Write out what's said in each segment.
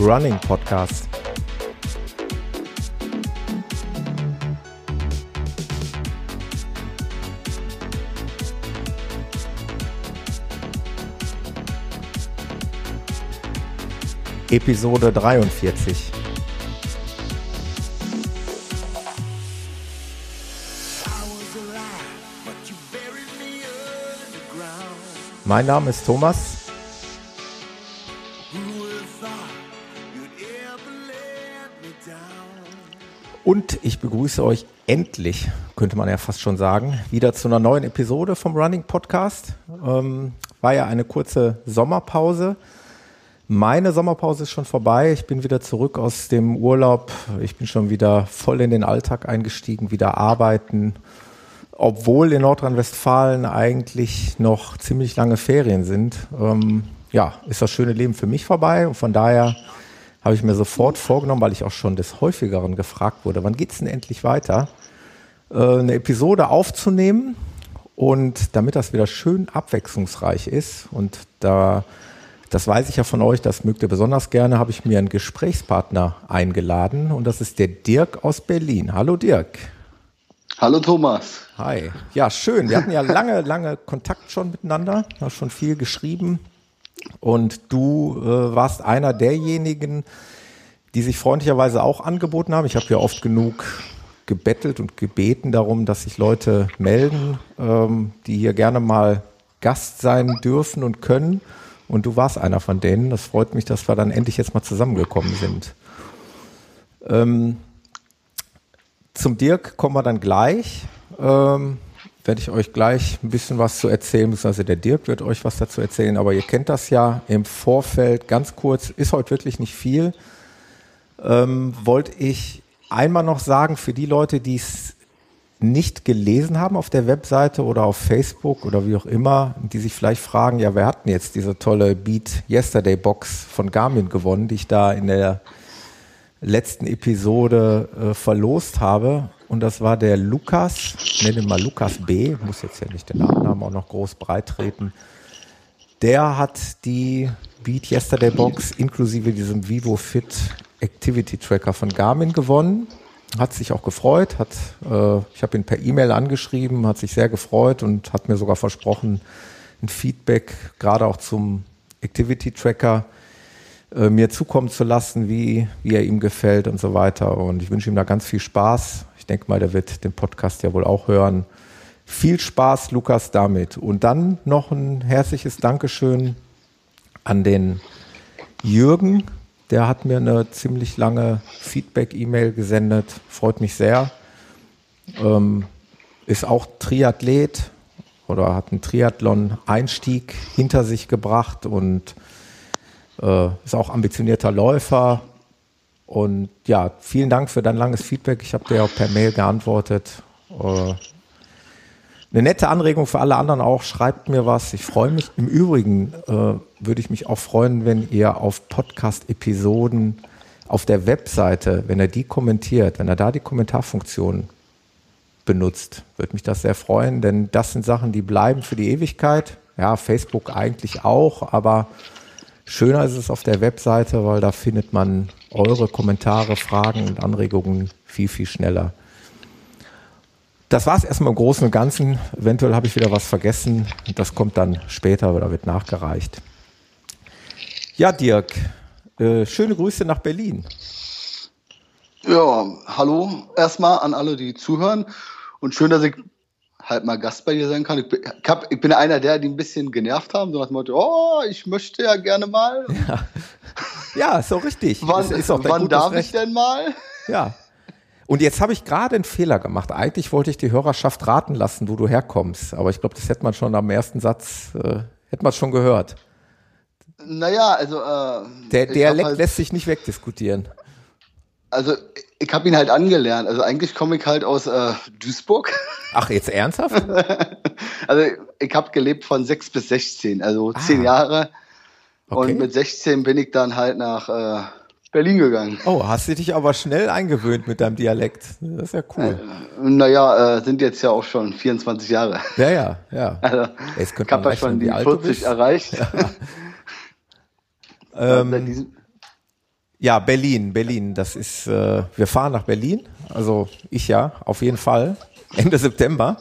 Running Podcast. Episode 43. Mein Name ist Thomas. Ich begrüße euch endlich, könnte man ja fast schon sagen, wieder zu einer neuen Episode vom Running Podcast. Ähm, war ja eine kurze Sommerpause. Meine Sommerpause ist schon vorbei. Ich bin wieder zurück aus dem Urlaub. Ich bin schon wieder voll in den Alltag eingestiegen, wieder arbeiten. Obwohl in Nordrhein-Westfalen eigentlich noch ziemlich lange Ferien sind, ähm, ja, ist das schöne Leben für mich vorbei. Und von daher habe ich mir sofort vorgenommen, weil ich auch schon des häufigeren gefragt wurde, wann geht's denn endlich weiter, äh, eine Episode aufzunehmen. Und damit das wieder schön abwechslungsreich ist und da das weiß ich ja von euch, das mögt ihr besonders gerne, habe ich mir einen Gesprächspartner eingeladen und das ist der Dirk aus Berlin. Hallo Dirk. Hallo Thomas. Hi. Ja, schön. Wir hatten ja lange, lange Kontakt schon miteinander, hast schon viel geschrieben und du äh, warst einer derjenigen, die sich freundlicherweise auch angeboten haben. Ich habe ja oft genug gebettelt und gebeten darum, dass sich Leute melden, ähm, die hier gerne mal Gast sein dürfen und können. Und du warst einer von denen. Das freut mich, dass wir dann endlich jetzt mal zusammengekommen sind. Ähm, zum Dirk kommen wir dann gleich. Ähm, werde ich euch gleich ein bisschen was zu erzählen, beziehungsweise der Dirk wird euch was dazu erzählen, aber ihr kennt das ja im Vorfeld ganz kurz, ist heute wirklich nicht viel. Ähm, wollte ich einmal noch sagen, für die Leute, die es nicht gelesen haben auf der Webseite oder auf Facebook oder wie auch immer, die sich vielleicht fragen, ja, wer hat denn jetzt diese tolle Beat Yesterday Box von Garmin gewonnen, die ich da in der letzten Episode äh, verlost habe. Und das war der Lukas, nenne mal Lukas B, muss jetzt ja nicht den Nachnamen auch noch groß breit treten. Der hat die Beat Yesterday Box inklusive diesem Vivo Fit Activity Tracker von Garmin gewonnen hat sich auch gefreut, hat, äh, ich habe ihn per E-Mail angeschrieben, hat sich sehr gefreut und hat mir sogar versprochen, ein Feedback gerade auch zum Activity Tracker äh, mir zukommen zu lassen, wie, wie er ihm gefällt und so weiter. Und ich wünsche ihm da ganz viel Spaß. Denke mal, der wird den Podcast ja wohl auch hören. Viel Spaß, Lukas, damit. Und dann noch ein herzliches Dankeschön an den Jürgen, der hat mir eine ziemlich lange Feedback-E-Mail gesendet. Freut mich sehr. Ähm, ist auch Triathlet oder hat einen Triathlon-Einstieg hinter sich gebracht und äh, ist auch ambitionierter Läufer. Und ja, vielen Dank für dein langes Feedback. Ich habe dir auch per Mail geantwortet. Äh, eine nette Anregung für alle anderen auch. Schreibt mir was. Ich freue mich. Im Übrigen äh, würde ich mich auch freuen, wenn ihr auf Podcast-Episoden auf der Webseite, wenn er die kommentiert, wenn er da die Kommentarfunktion benutzt, würde mich das sehr freuen, denn das sind Sachen, die bleiben für die Ewigkeit. Ja, Facebook eigentlich auch, aber schöner ist es auf der Webseite, weil da findet man eure Kommentare, Fragen und Anregungen viel, viel schneller. Das war es erstmal im Großen und Ganzen. Eventuell habe ich wieder was vergessen. Das kommt dann später oder wird nachgereicht. Ja, Dirk, äh, schöne Grüße nach Berlin. Ja, hallo erstmal an alle, die zuhören. Und schön, dass ich halt mal Gast bei dir sein kann. Ich bin, ich bin einer der, die ein bisschen genervt haben, so dem Motto, oh, ich möchte ja gerne mal. Ja, ja so richtig. wann wann darf Recht. ich denn mal? Ja, und jetzt habe ich gerade einen Fehler gemacht. Eigentlich wollte ich die Hörerschaft raten lassen, wo du herkommst. Aber ich glaube, das hätte man schon am ersten Satz, äh, hätte man schon gehört. Naja, also. Äh, Der Dialekt halt, lässt sich nicht wegdiskutieren. Also, ich habe ihn halt angelernt. Also, eigentlich komme ich halt aus äh, Duisburg. Ach, jetzt ernsthaft? also, ich habe gelebt von 6 bis 16, also ah. 10 Jahre. Okay. Und mit 16 bin ich dann halt nach. Äh, Berlin gegangen. Oh, hast du dich aber schnell eingewöhnt mit deinem Dialekt. Das ist ja cool. Äh, naja, äh, sind jetzt ja auch schon 24 Jahre. Ja, ja, ja. Also, ich habe ja schon die 40 erreicht. Ja. ähm, Ja, Berlin, Berlin. Das ist, äh, wir fahren nach Berlin. Also ich ja, auf jeden Fall. Ende September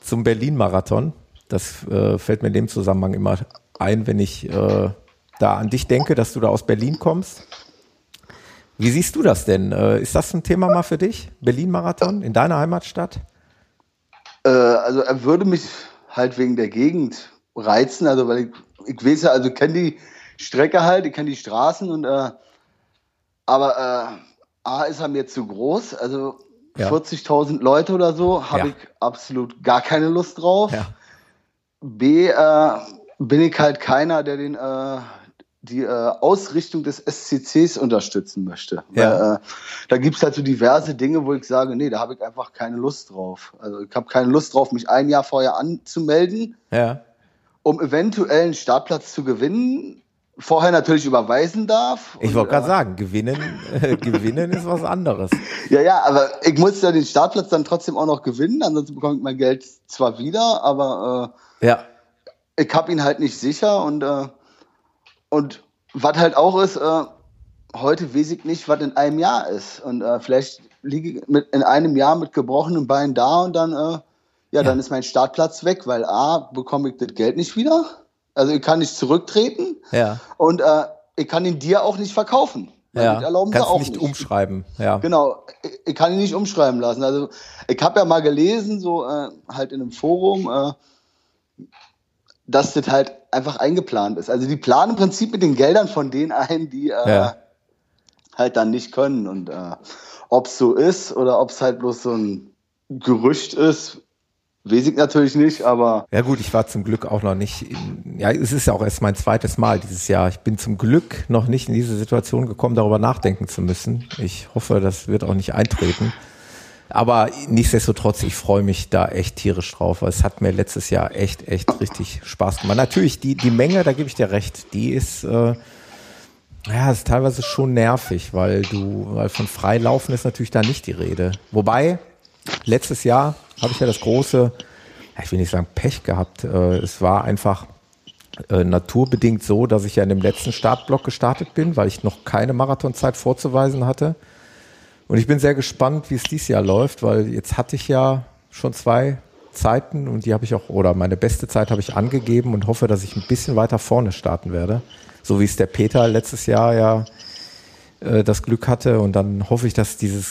zum Berlin-Marathon. Das äh, fällt mir in dem Zusammenhang immer ein, wenn ich äh, da an dich denke, dass du da aus Berlin kommst. Wie siehst du das denn? Äh, ist das ein Thema mal für dich? Berlin-Marathon in deiner Heimatstadt? Äh, also er würde mich halt wegen der Gegend reizen, also weil ich, ich weiß ja, also kenne die Strecke halt, ich kenne die Straßen und äh, aber äh, A ist er mir zu groß, also ja. 40.000 Leute oder so habe ja. ich absolut gar keine Lust drauf. Ja. B äh, bin ich halt keiner, der den äh, die äh, Ausrichtung des SCCs unterstützen möchte. Ja. Weil, äh, da gibt's halt so diverse Dinge, wo ich sage, nee, da habe ich einfach keine Lust drauf. Also ich habe keine Lust drauf, mich ein Jahr vorher anzumelden, ja. um eventuell einen Startplatz zu gewinnen. Vorher natürlich überweisen darf. Ich wollte gerade äh, sagen, gewinnen, äh, gewinnen ist was anderes. Ja, ja, aber ich muss ja den Startplatz dann trotzdem auch noch gewinnen, ansonsten bekomme ich mein Geld zwar wieder, aber äh, ja. ich habe ihn halt nicht sicher und äh, und was halt auch ist, äh, heute weiß ich nicht, was in einem Jahr ist. Und äh, vielleicht liege ich mit, in einem Jahr mit gebrochenen Beinen da und dann, ja, ja, dann ist mein Startplatz weg, weil A, bekomme ich das Geld nicht wieder. Also ich kann nicht zurücktreten. Ja. Und äh, ich kann ihn dir auch nicht verkaufen. Ja, erlauben kannst sie auch nicht, nicht umschreiben. Ja. Genau, ich, ich, kann ihn nicht umschreiben lassen. Also ich habe ja mal gelesen, so äh, halt in einem Forum, äh, dass das halt einfach eingeplant ist. Also die planen im Prinzip mit den Geldern von denen ein, die äh, ja. halt dann nicht können. Und äh, ob es so ist oder ob es halt bloß so ein Gerücht ist, ich natürlich nicht, aber. Ja gut, ich war zum Glück auch noch nicht, in, ja, es ist ja auch erst mein zweites Mal dieses Jahr. Ich bin zum Glück noch nicht in diese Situation gekommen, darüber nachdenken zu müssen. Ich hoffe, das wird auch nicht eintreten. Aber nichtsdestotrotz, ich freue mich da echt tierisch drauf, weil es hat mir letztes Jahr echt, echt richtig Spaß gemacht. Natürlich, die, die Menge, da gebe ich dir recht, die ist, äh, ja, ist teilweise schon nervig, weil du, weil von Freilaufen ist natürlich da nicht die Rede. Wobei, letztes Jahr habe ich ja das große, ich will nicht sagen Pech gehabt, äh, es war einfach äh, naturbedingt so, dass ich ja in dem letzten Startblock gestartet bin, weil ich noch keine Marathonzeit vorzuweisen hatte. Und ich bin sehr gespannt, wie es dieses Jahr läuft, weil jetzt hatte ich ja schon zwei Zeiten und die habe ich auch, oder meine beste Zeit habe ich angegeben und hoffe, dass ich ein bisschen weiter vorne starten werde. So wie es der Peter letztes Jahr ja äh, das Glück hatte. Und dann hoffe ich, dass dieses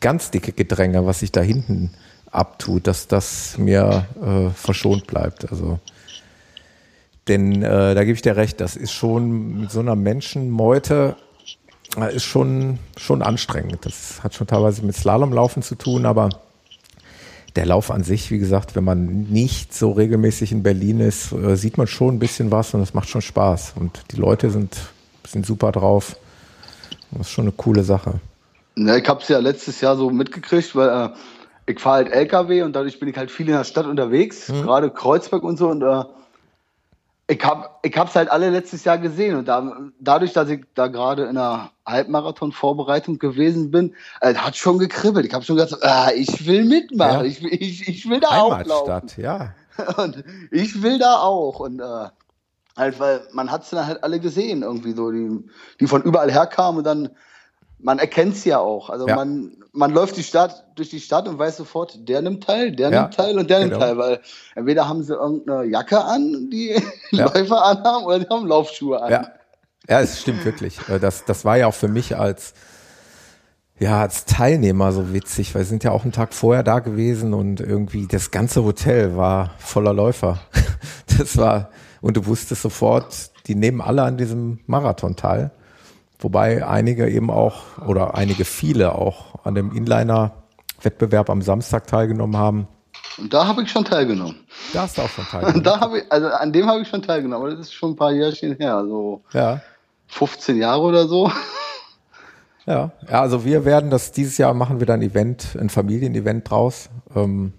ganz dicke Gedränge, was sich da hinten abtut, dass das mir äh, verschont bleibt. Also denn äh, da gebe ich dir recht, das ist schon mit so einer Menschenmeute ist schon, schon anstrengend. Das hat schon teilweise mit Slalomlaufen zu tun, aber der Lauf an sich, wie gesagt, wenn man nicht so regelmäßig in Berlin ist, äh, sieht man schon ein bisschen was und es macht schon Spaß. Und die Leute sind, sind super drauf. Das ist schon eine coole Sache. Ja, ich habe es ja letztes Jahr so mitgekriegt, weil äh, ich fahre halt LKW und dadurch bin ich halt viel in der Stadt unterwegs, mhm. gerade Kreuzberg und so. Und äh, ich habe ich hab's halt alle letztes Jahr gesehen und da, dadurch, dass ich da gerade in einer Halbmarathon-Vorbereitung gewesen bin, äh, hat schon gekribbelt. Ich habe schon gesagt, ah, ich will mitmachen, ja. ich, ich, ich will da auch laufen. ja. Und ich will da auch und äh, halt, weil man hat's dann halt alle gesehen irgendwie so, die, die von überall herkamen und dann man erkennt es ja auch. Also ja. man, man läuft die Stadt, durch die Stadt und weiß sofort, der nimmt teil, der ja, nimmt teil und der genau. nimmt teil, weil entweder haben sie irgendeine Jacke an, die ja. Läufer anhaben, oder die haben Laufschuhe an. Ja, ja es stimmt wirklich. Äh, das, das war ja auch für mich als, ja, als Teilnehmer so witzig, weil wir sind ja auch einen Tag vorher da gewesen und irgendwie das ganze Hotel war voller Läufer. Das war, und du wusstest sofort, die nehmen alle an diesem Marathon teil. Wobei einige eben auch oder einige viele auch an dem Inliner-Wettbewerb am Samstag teilgenommen haben. Und da habe ich schon teilgenommen. Da hast du auch schon teilgenommen. da habe ich, also an dem habe ich schon teilgenommen, aber das ist schon ein paar Jährchen her, so ja. 15 Jahre oder so. Ja, ja, also wir werden das dieses Jahr machen wir dann ein Event, ein Familienevent draus. Ähm,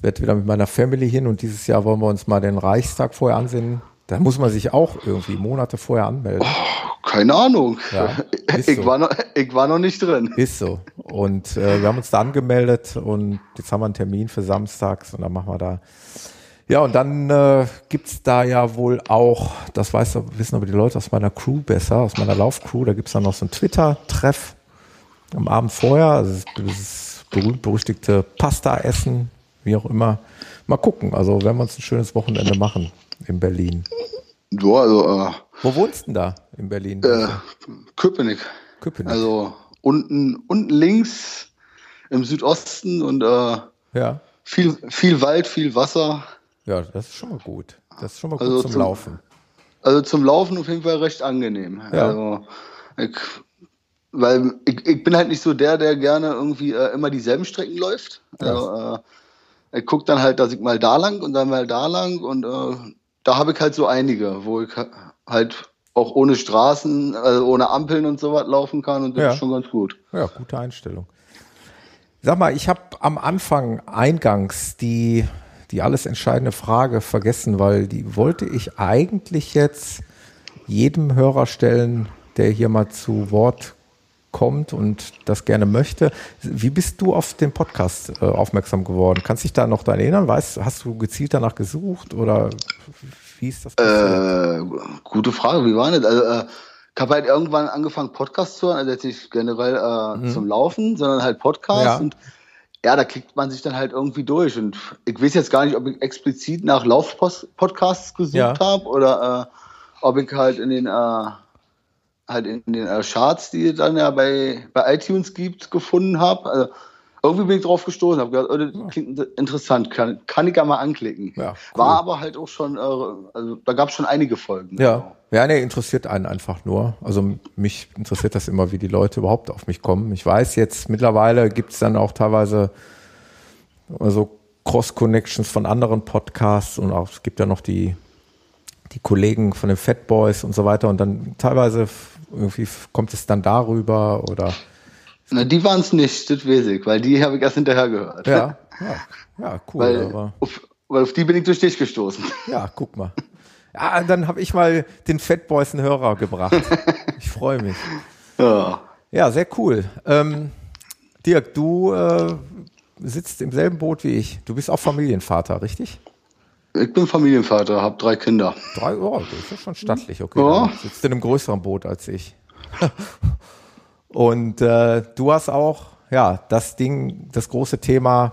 werde wieder mit meiner Family hin und dieses Jahr wollen wir uns mal den Reichstag vorher ansehen. Da muss man sich auch irgendwie Monate vorher anmelden. Oh, keine Ahnung. Ja, ich, so. war noch, ich war noch nicht drin. Ist so. Und äh, wir haben uns da angemeldet und jetzt haben wir einen Termin für samstags und dann machen wir da Ja, und dann äh, gibt's da ja wohl auch, das weiß, wissen aber die Leute aus meiner Crew besser, aus meiner Laufcrew, da gibt's dann noch so ein Twitter-Treff am Abend vorher, also das berühmt-berüchtigte Pasta-Essen, wie auch immer. Mal gucken, also werden wir uns ein schönes Wochenende machen in Berlin. Ja, also, äh, Wo wohnst du denn da in Berlin? äh, Köpenick. Köpenick. Also unten, unten links im Südosten und äh, ja. viel, viel Wald, viel Wasser. Ja, das ist schon mal gut. Das ist schon mal gut Also zum, zum- Laufen. Also zum Laufen auf jeden Fall recht angenehm. Ja. Also ich, weil ich, ich bin halt nicht so der, der gerne irgendwie äh, immer dieselben Strecken läuft. Also, äh, ich gucke dann halt, dass ich mal da lang und dann mal da lang und äh, da habe ich halt so einige, wo ich ha- halt auch ohne Straßen, also ohne Ampeln und sowas laufen kann und das Ja. ist schon ganz gut. Ja, gute Einstellung. Sag mal, ich habe am Anfang eingangs die, die alles entscheidende Frage vergessen, weil die wollte ich eigentlich jetzt jedem Hörer stellen, der hier mal zu Wort kommt und das gerne möchte. Wie bist du auf den Podcast äh, aufmerksam geworden? Kannst dich da noch daran erinnern? Weißt, hast du gezielt danach gesucht oder wie ist das? Äh, gute Frage, wie war das? Also, äh, ich habe halt irgendwann angefangen, Podcasts zu hören, also jetzt nicht generell äh, zum Laufen, sondern halt Podcasts. Mhm. Ja. Und ja, da klickt man sich dann halt irgendwie durch. Und ich weiß jetzt gar nicht, ob ich explizit nach Lauf-Podcasts gesucht Ja. habe oder äh, ob ich halt in den äh, halt in den äh, Charts, die es dann ja bei, bei iTunes gibt, gefunden habe. Also, irgendwie bin ich drauf gestoßen, habe gedacht, oh, das klingt interessant, kann, kann ich ja mal anklicken. Ja, cool. War aber halt auch schon, äh, also da gab es schon einige Folgen. Ja, ja, nee, interessiert einen einfach nur. Also mich interessiert das immer, wie die Leute überhaupt auf mich kommen. Ich weiß jetzt, mittlerweile gibt es dann auch teilweise also Cross-Connections von anderen Podcasts und auch es gibt ja noch die, die Kollegen von den Fat Boys und so weiter und dann teilweise irgendwie kommt es dann darüber oder Na, die waren es nicht, das weiß ich, weil die habe ich erst hinterher gehört. ja, ja, ja cool. Weil aber, auf, weil auf die bin ich durch dich gestoßen. ja, guck mal. Ja, dann habe ich mal den Fat Boys einen Hörer gebracht. Ich freue mich. Ja. Ja, sehr cool. Ähm, Dirk, du äh, sitzt im selben Boot wie ich. Du bist auch Familienvater, richtig? Ich bin Familienvater, habe drei Kinder. Drei, oh, das ist ja schon stattlich, okay. Ja. Sitzt in einem größeren Boot als ich. Und äh, du hast auch, ja, das Ding, das große Thema,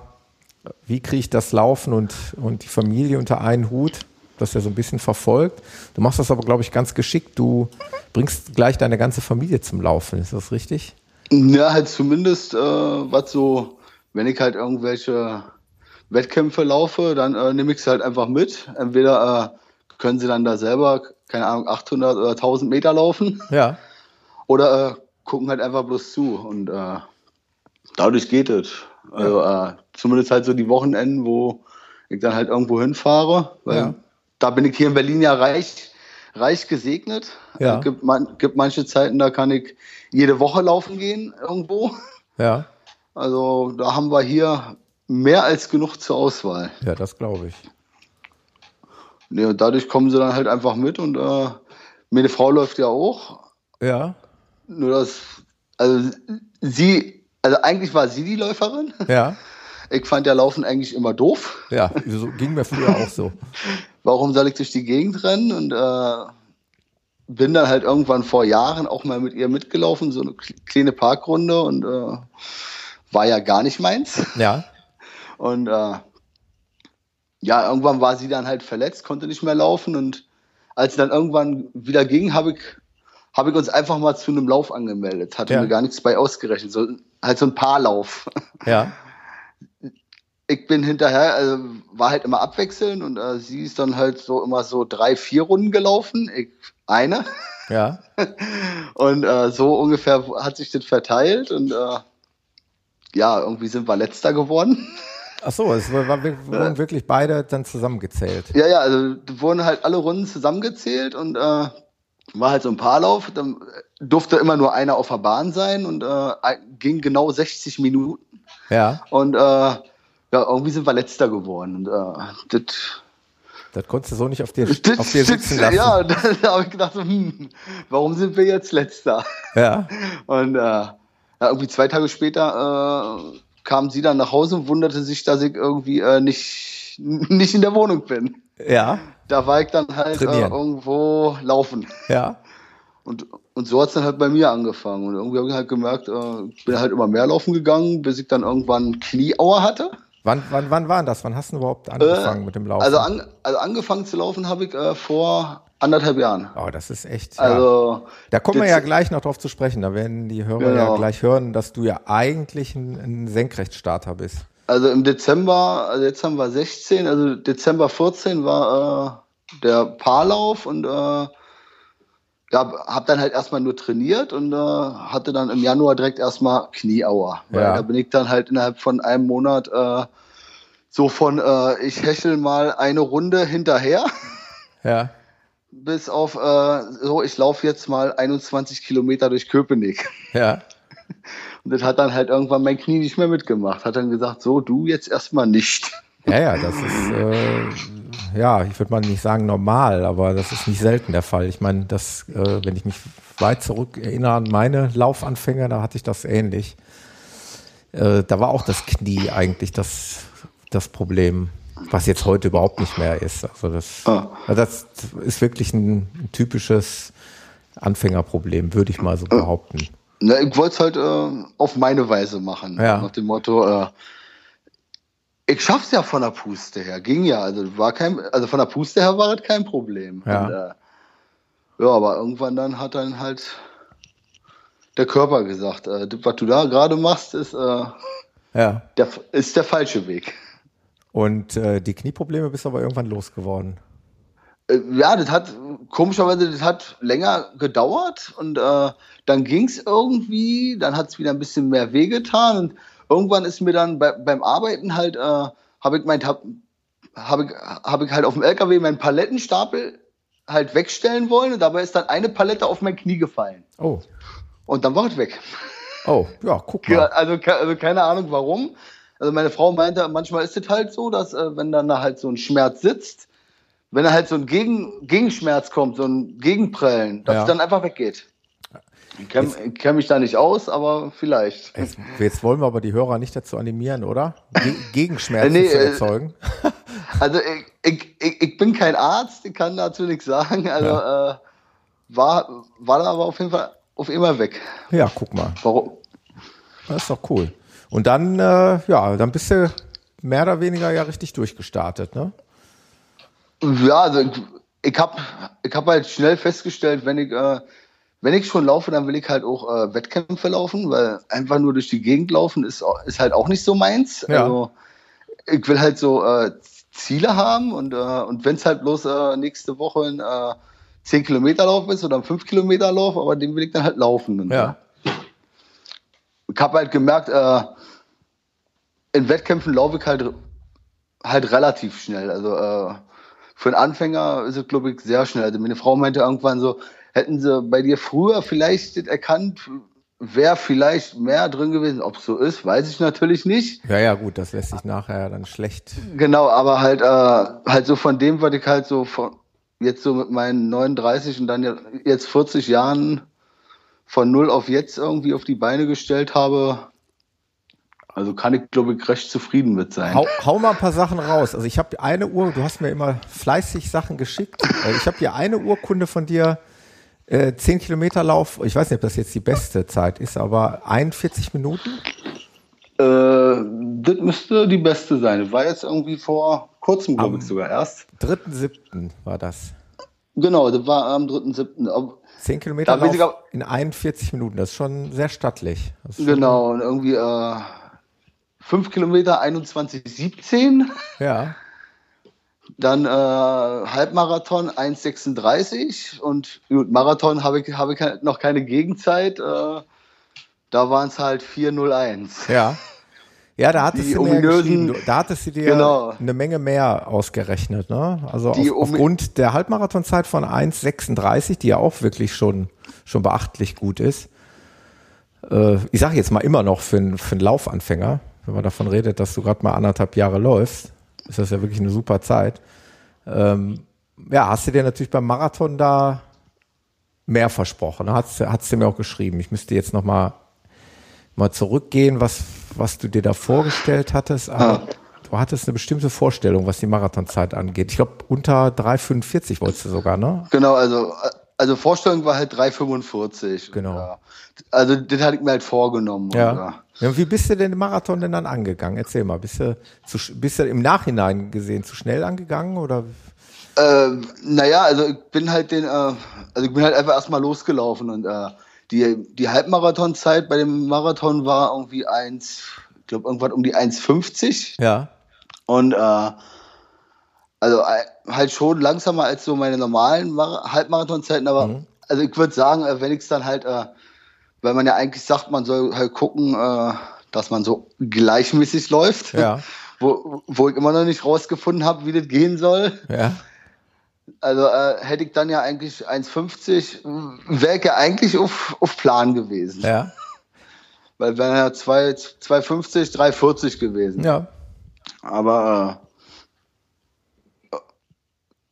wie kriege ich das Laufen und, und die Familie unter einen Hut, das ja so ein bisschen verfolgt. Du machst das aber, glaube ich, ganz geschickt. Du bringst gleich deine ganze Familie zum Laufen, ist das richtig? Ja, halt zumindest, äh, was so, wenn ich halt irgendwelche Wettkämpfe laufe, dann äh, nehme ich sie halt einfach mit. Entweder äh, können sie dann da selber, keine Ahnung, 800 oder 1000 Meter laufen Ja. oder äh, gucken halt einfach bloß zu. Und äh, dadurch geht es. Also äh, zumindest halt so die Wochenenden, wo ich dann halt irgendwo hinfahre. Weil Ja. da bin ich hier in Berlin ja reich, reich gesegnet. Ja. Es gibt, man, gibt manche Zeiten, da kann ich jede Woche laufen gehen irgendwo. Ja. Also da haben wir hier mehr als genug zur Auswahl. Ja, das glaube ich. Nee, und dadurch kommen sie dann halt einfach mit und äh, meine Frau läuft ja auch. Ja. Nur das, also sie, also eigentlich war sie die Läuferin. Ja. Ich fand ja Laufen eigentlich immer doof. Ja, so ging mir früher auch so. Warum soll ich durch die Gegend rennen? Und äh, bin dann halt irgendwann vor Jahren auch mal mit ihr mitgelaufen, so eine kleine Parkrunde und äh, war ja gar nicht meins. Ja. Und äh, ja, irgendwann war sie dann halt verletzt, konnte nicht mehr laufen. Und als sie dann irgendwann wieder ging, habe ich, hab ich uns einfach mal zu einem Lauf angemeldet. Hatte Ja. mir gar nichts bei ausgerechnet. So, halt so ein Paarlauf. Ja. Ich bin hinterher, also war halt immer abwechselnd und äh, sie ist dann halt so immer so drei, vier Runden gelaufen. Ich eine. Ja. Und äh, so ungefähr hat sich das verteilt und äh, ja, irgendwie sind wir letzter geworden. Ach so, es war, war, wir wurden wirklich beide dann zusammengezählt. Ja, ja, also da wurden halt alle Runden zusammengezählt und äh, war halt so ein Paarlauf. Dann durfte immer nur einer auf der Bahn sein und äh, ging genau 60 Minuten. Ja. Und äh, ja, irgendwie sind wir letzter geworden. Und äh, das Das konntest du so nicht auf dir, auf dir sitzen lassen. Ja, da, da habe ich gedacht, hm, warum sind wir jetzt letzter? Ja. Und äh, ja, irgendwie zwei Tage später äh, kam sie dann nach Hause und wunderte sich, dass ich irgendwie äh, nicht, nicht in der Wohnung bin. Ja. Da war ich dann halt äh, irgendwo laufen. Ja. Und, und so hat's dann halt bei mir angefangen. Und irgendwie habe ich halt gemerkt, äh, ich bin halt immer mehr laufen gegangen, bis ich dann irgendwann Knieauer hatte. Wann, wann, wann war das? Wann hast du überhaupt angefangen Äh, mit dem Laufen? Also, an, also angefangen zu laufen habe ich äh, vor anderthalb Jahren. oh, das ist echt. Ja. Also Da kommen wir ja gleich noch drauf zu sprechen. Da werden die Hörer ja Genau. gleich hören, dass du ja eigentlich ein, ein Senkrechtstarter bist. Also im Dezember, also jetzt haben wir 16, also Dezember 14 war äh, der Paarlauf und äh, ja, hab dann halt erstmal nur trainiert und äh, hatte dann im Januar direkt erstmal Knieauer. Weil Ja. da bin ich dann halt innerhalb von einem Monat äh, so von äh, ich hechel mal eine Runde hinterher Ja. bis auf äh, so ich laufe jetzt mal 21 Kilometer durch Köpenick. Ja. Und das hat dann halt irgendwann mein Knie nicht mehr mitgemacht. Hat dann gesagt, so du jetzt erstmal nicht. Ja, ja, das ist, äh, ja, ich würde mal nicht sagen normal, aber das ist nicht selten der Fall. Ich meine, das, äh, wenn ich mich weit zurück erinnere an meine Laufanfänge, da hatte ich das ähnlich. Äh, da war auch das Knie eigentlich das, das Problem, was jetzt heute überhaupt nicht mehr ist. Also das, Ah. also das ist wirklich ein, typisches Anfängerproblem, würde ich mal so behaupten. Na, ich wollte es halt äh, auf meine Weise machen. Ja. Nach dem Motto, äh, ich schaff's ja von der Puste her. Ging ja. Also war kein, also von der Puste her war das kein Problem. Ja. Und, äh, ja, aber irgendwann dann hat dann halt der Körper gesagt, äh, was du da gerade machst, ist, äh, Ja. der, ist der falsche Weg. Und äh, die Knieprobleme bist du aber irgendwann losgeworden. Äh, Ja, das hat komischerweise, das hat länger gedauert und äh, dann ging's irgendwie, dann hat's wieder ein bisschen mehr wehgetan und irgendwann ist mir dann bei, beim Arbeiten halt, äh, habe ich mein, hab, hab ich, hab ich halt auf dem LKW meinen Palettenstapel halt wegstellen wollen und dabei ist dann eine Palette auf mein Knie gefallen Oh, und dann war es weg. oh, ja, guck Ja, mal. also, also keine Ahnung warum. Also meine Frau meinte, manchmal ist es halt so, dass äh, wenn dann da halt so ein Schmerz sitzt, wenn da halt so ein Gegen Gegenschmerz kommt, so ein Gegenprellen, dass Ja. es dann einfach weggeht. Ich kenne kenn mich da nicht aus, aber vielleicht. Jetzt, jetzt wollen wir aber die Hörer nicht dazu animieren, oder? Ge Gegenschmerzen nee, zu äh, erzeugen. Also ich, ich, ich, bin kein Arzt, ich kann dazu nichts sagen. Also äh, war, war da aber auf jeden Fall auf immer weg. Ja, guck mal. Warum? Das ist doch cool. Und dann, äh, ja, dann bist du mehr oder weniger ja richtig durchgestartet, ne? Ja, also ich, ich habe ich hab halt schnell festgestellt, wenn ich, äh, wenn ich schon laufe, dann will ich halt auch äh, Wettkämpfe laufen, weil einfach nur durch die Gegend laufen ist, ist halt auch nicht so meins. Ja. Also ich will halt so äh, Ziele haben und, äh, und wenn es halt bloß äh, nächste Woche ein äh, 10 Kilometer Lauf ist oder ein 5 Kilometer Lauf, aber den will ich dann halt laufen. Und, Ja. Ich habe halt gemerkt, äh, in Wettkämpfen laufe ich halt, halt relativ schnell. Also äh, für einen Anfänger ist es, glaube ich, sehr schnell. Also meine Frau meinte irgendwann so, hätten sie bei dir früher vielleicht erkannt, wäre vielleicht mehr drin gewesen. Ob es so ist, weiß ich natürlich nicht. Ja, ja, gut, das lässt sich nachher dann schlecht. Genau, aber halt, äh, halt so von dem, was ich halt so von, jetzt so mit meinen 39 und dann jetzt 40 Jahren von null auf jetzt irgendwie auf die Beine gestellt habe, also kann ich, glaube ich, recht zufrieden mit sein. Hau, hau mal ein paar Sachen raus. Also ich habe eine Uhr, du hast mir immer fleißig Sachen geschickt. Äh, Ich habe hier eine Urkunde von dir, äh, 10 Kilometer Lauf. Ich weiß nicht, ob das jetzt die beste Zeit ist, aber 41 Minuten. Äh, das müsste die beste sein. Das war jetzt irgendwie vor kurzem, glaube ich, sogar erst. 3.7. war das. Genau, das war am 3.7. 10 Kilometer Da ich in 41 Minuten. Das ist schon sehr stattlich. Ist schon- Genau, und irgendwie äh, 5 Kilometer 21,17. Ja. Dann äh, Halbmarathon 1,36 und gut, Marathon habe ich, habe ich noch keine Gegenzeit. Äh, da waren es halt 4,01. Ja. Ja, da hattest du ominösen- da hattest du dir Genau. eine Menge mehr ausgerechnet, ne? Also auf, aufgrund der Halbmarathonzeit von 1,36, die ja auch wirklich schon, schon beachtlich gut ist. Äh, ich sage jetzt mal immer noch für, einen- für einen Laufanfänger, wenn man davon redet, dass du gerade mal anderthalb Jahre läufst, ist das ja wirklich eine super Zeit. Ähm, ja, hast du dir natürlich beim Marathon da mehr versprochen. Ne? Hat's, hat's du mir auch geschrieben. Ich müsste jetzt noch mal, mal zurückgehen, was, was du dir da vorgestellt hattest. Aber du hattest eine bestimmte Vorstellung, was die Marathonzeit angeht. Ich glaube, unter 3,45 wolltest du sogar, ne? Genau, also, also Vorstellung war halt 3,45. Genau. Ja. Also das hatte ich mir halt vorgenommen. Ja. Und, ja. ja. Wie bist du denn den Marathon denn dann angegangen? Erzähl mal, bist du, zu, bist du im Nachhinein gesehen zu schnell angegangen oder? Äh, naja, also ich bin halt den, äh, also ich bin halt einfach erstmal losgelaufen und äh, die, die Halbmarathonzeit bei dem Marathon war irgendwie eins, ich glaube irgendwas um die 1,50 Ja. und äh, also äh, halt schon langsamer als so meine normalen Mar Halbmarathonzeiten, aber also ich würde sagen, äh, wenn ich es dann halt, äh, weil man ja eigentlich sagt, man soll halt gucken, äh, dass man so gleichmäßig läuft, Ja. wo, wo ich immer noch nicht rausgefunden habe, wie das gehen soll. Ja. Also äh, hätte ich dann ja eigentlich 1,50, wäre ich ja eigentlich auf, auf Plan gewesen. Ja. Weil wären ja 2 2,50, 3,40 gewesen. Ja. Aber äh,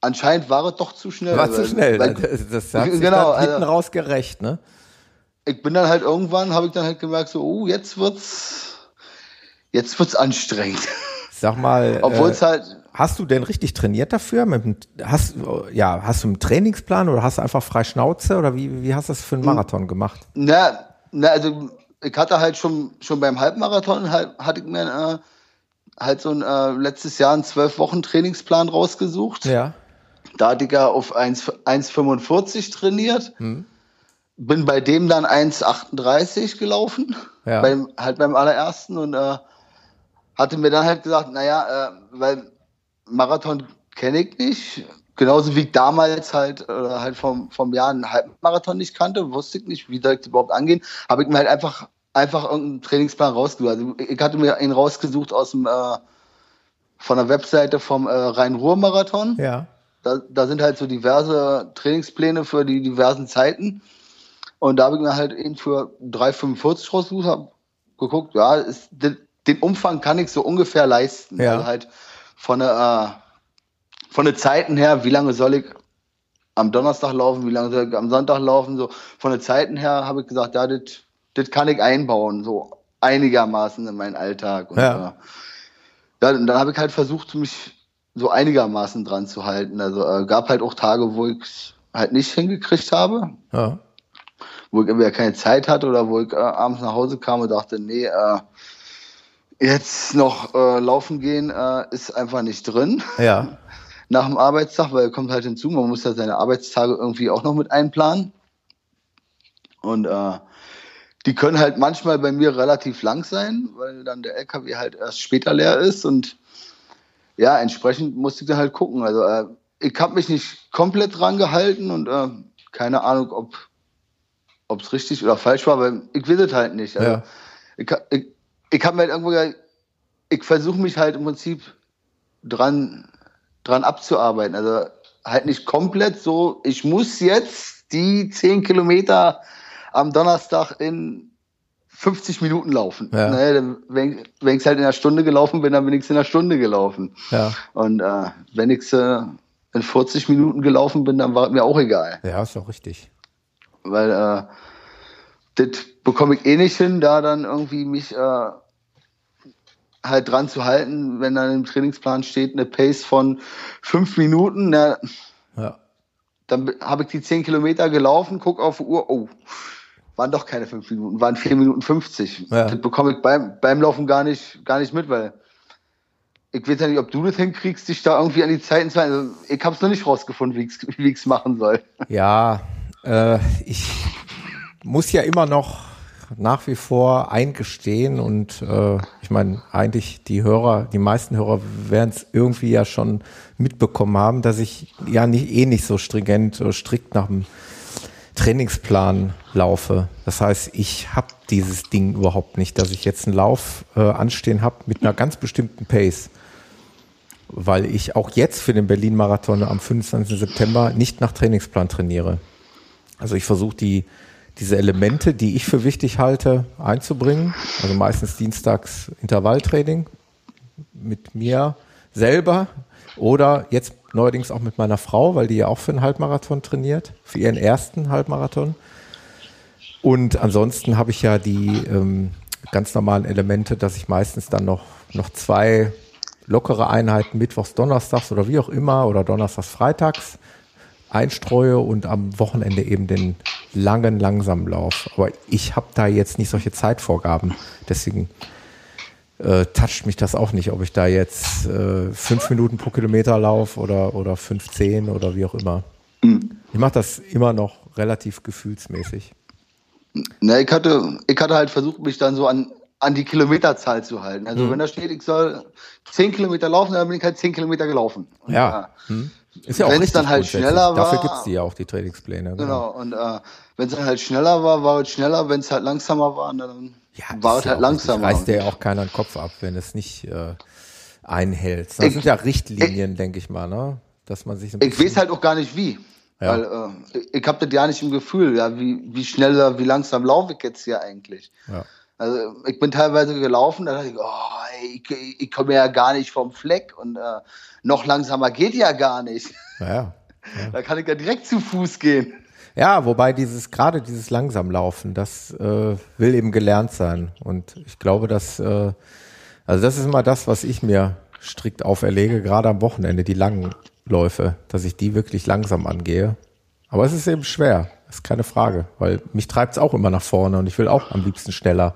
anscheinend war es doch zu schnell. War zu schnell. weil- Das, das hat sich Genau, hinten also- raus gerecht, ne? ich bin dann halt irgendwann, habe ich dann halt gemerkt, so, oh, jetzt wird's, jetzt wird's anstrengend. Sag mal, Obwohl äh, es halt, hast du denn richtig trainiert dafür? Mit, hast, ja, hast du einen Trainingsplan oder hast du einfach frei Schnauze oder wie, wie hast du das für einen Marathon gemacht? na, na, also ich hatte halt schon, schon beim Halbmarathon, halt, hatte ich mir äh, halt so ein äh, letztes Jahr einen zwölf Wochen Trainingsplan rausgesucht. Ja. Da hatte ich ja auf 1 1,45 trainiert. Hm. Bin bei dem dann 1,38 gelaufen. Ja. Beim, halt beim allerersten und äh, hatte mir dann halt gesagt, naja, äh, weil Marathon kenne ich nicht. Genauso wie ich damals halt, äh, halt vom, vom Jahr einen Halbmarathon nicht kannte, wusste ich nicht, wie soll ich das überhaupt angehen, habe ich mir halt einfach, einfach irgendeinen Trainingsplan rausgesucht. Also ich hatte mir ihn rausgesucht aus dem, äh, von der Webseite vom äh, Rhein-Ruhr-Marathon. Ja. Da, da sind halt so diverse Trainingspläne für die diversen Zeiten. Und da habe ich mir halt eben für 3,45 rausgesucht, habe geguckt, ja, ist, den, den Umfang kann ich so ungefähr leisten. Ja. Also halt von der, äh, von den Zeiten her, wie lange soll ich am Donnerstag laufen, wie lange soll ich am Sonntag laufen, so von den Zeiten her habe ich gesagt, ja, das kann ich einbauen, so einigermaßen in meinen Alltag. Und, Ja. äh, ja, und dann habe ich halt versucht, mich so einigermaßen dran zu halten. Also äh, gab halt auch Tage, wo ich halt nicht hingekriegt habe, ja. wo ich entweder keine Zeit hatte oder wo ich äh, abends nach Hause kam und dachte, nee, äh, jetzt noch äh, laufen gehen äh, ist einfach nicht drin Ja. nach dem Arbeitstag, weil kommt halt hinzu, man muss ja seine Arbeitstage irgendwie auch noch mit einplanen. Und äh, die können halt manchmal bei mir relativ lang sein, weil dann der LKW halt erst später leer ist und ja, entsprechend musste ich dann halt gucken. Also äh, ich habe mich nicht komplett dran gehalten und äh, keine Ahnung, ob es richtig oder falsch war, weil ich will es halt nicht. Also, Ja. Ich, ich, ich habe mir halt irgendwo gesagt, ich versuche mich halt im Prinzip dran, dran abzuarbeiten. Also halt nicht komplett so, ich muss jetzt die 10 Kilometer am Donnerstag in 50 Minuten laufen. Ja. Naja, dann, wenn, wenn ich halt in einer Stunde gelaufen bin, dann bin ich in einer Stunde gelaufen. Ja. Und äh, wenn ich äh, in 40 Minuten gelaufen bin, dann war es mir auch egal. Ja, ist doch richtig. Weil äh, das bekomme ich eh nicht hin, da dann irgendwie mich äh, halt dran zu halten, wenn dann im Trainingsplan steht eine Pace von fünf Minuten, na, Ja. dann habe ich die zehn Kilometer gelaufen, guck auf die Uhr, oh, waren doch keine fünf Minuten, waren vier Minuten 50. Ja. Das bekomme ich beim, beim Laufen gar nicht, gar nicht mit, weil ich weiß ja nicht, ob du das hinkriegst, dich da irgendwie an die Zeiten zu halten. Also, ich habe es noch nicht rausgefunden, wie ich es machen soll. Ja, äh, ich muss ja immer noch nach wie vor eingestehen und äh, ich meine, eigentlich die Hörer, die meisten Hörer werden es irgendwie ja schon mitbekommen haben, dass ich ja nicht eh nicht so stringent oder strikt nach dem Trainingsplan laufe. Das heißt, ich habe dieses Ding überhaupt nicht, dass ich jetzt einen Lauf äh, anstehen habe mit einer ganz bestimmten Pace. Weil ich auch jetzt für den Berlin-Marathon am 25. September nicht nach Trainingsplan trainiere. Also ich versuche die, diese Elemente, die ich für wichtig halte, einzubringen. Also meistens dienstags Intervalltraining mit mir selber oder jetzt neuerdings auch mit meiner Frau, weil die ja auch für einen Halbmarathon trainiert, für ihren ersten Halbmarathon. Und ansonsten habe ich ja die ähm, ganz normalen Elemente, dass ich meistens dann noch, noch zwei lockere Einheiten mittwochs, donnerstags oder wie auch immer oder donnerstags, freitags einstreue und am Wochenende eben den langen, langsamen Lauf. Aber ich habe da jetzt nicht solche Zeitvorgaben. Deswegen äh, toucht mich das auch nicht, ob ich da jetzt äh, fünf Minuten pro Kilometer laufe oder, oder 15 oder wie auch immer. Mhm. Ich mache das immer noch relativ gefühlsmäßig. Na, ich hatte, ich hatte halt versucht, mich dann so an, an die Kilometerzahl zu halten. Also mhm. wenn da steht, ich soll zehn Kilometer laufen, dann bin ich halt zehn Kilometer gelaufen. Und, ja. Äh, hm. Ist ja auch wenn es dann halt schneller war. Dafür gibt es die ja auch, die Trainingspläne. Genau, genau. und äh, wenn es dann halt schneller war, war es schneller. Wenn es halt langsamer war, dann ja, war es halt langsamer. Reißt dir ja auch keiner den Kopf ab, wenn es nicht äh, einhält. Das ich, sind ja Richtlinien, denke ich mal, ne? Dass man sich Ich weiß halt auch gar nicht wie. Ja. Weil äh, ich habe das ja nicht im Gefühl, ja, wie, wie schnell, wie langsam laufe ich jetzt hier eigentlich. Ja. Also ich bin teilweise gelaufen, da dachte ich, oh, ich, ich komme ja gar nicht vom Fleck und äh, noch langsamer geht ja gar nicht. Ja, ja. Da kann ich ja direkt zu Fuß gehen. Ja, wobei dieses gerade dieses Langsamlaufen, das äh, will eben gelernt sein. Und ich glaube, dass äh, also das ist immer das, was ich mir strikt auferlege, gerade am Wochenende, die langen Läufe, dass ich die wirklich langsam angehe. Aber es ist eben schwer, ist keine Frage, weil mich treibt es auch immer nach vorne und ich will auch am liebsten schneller.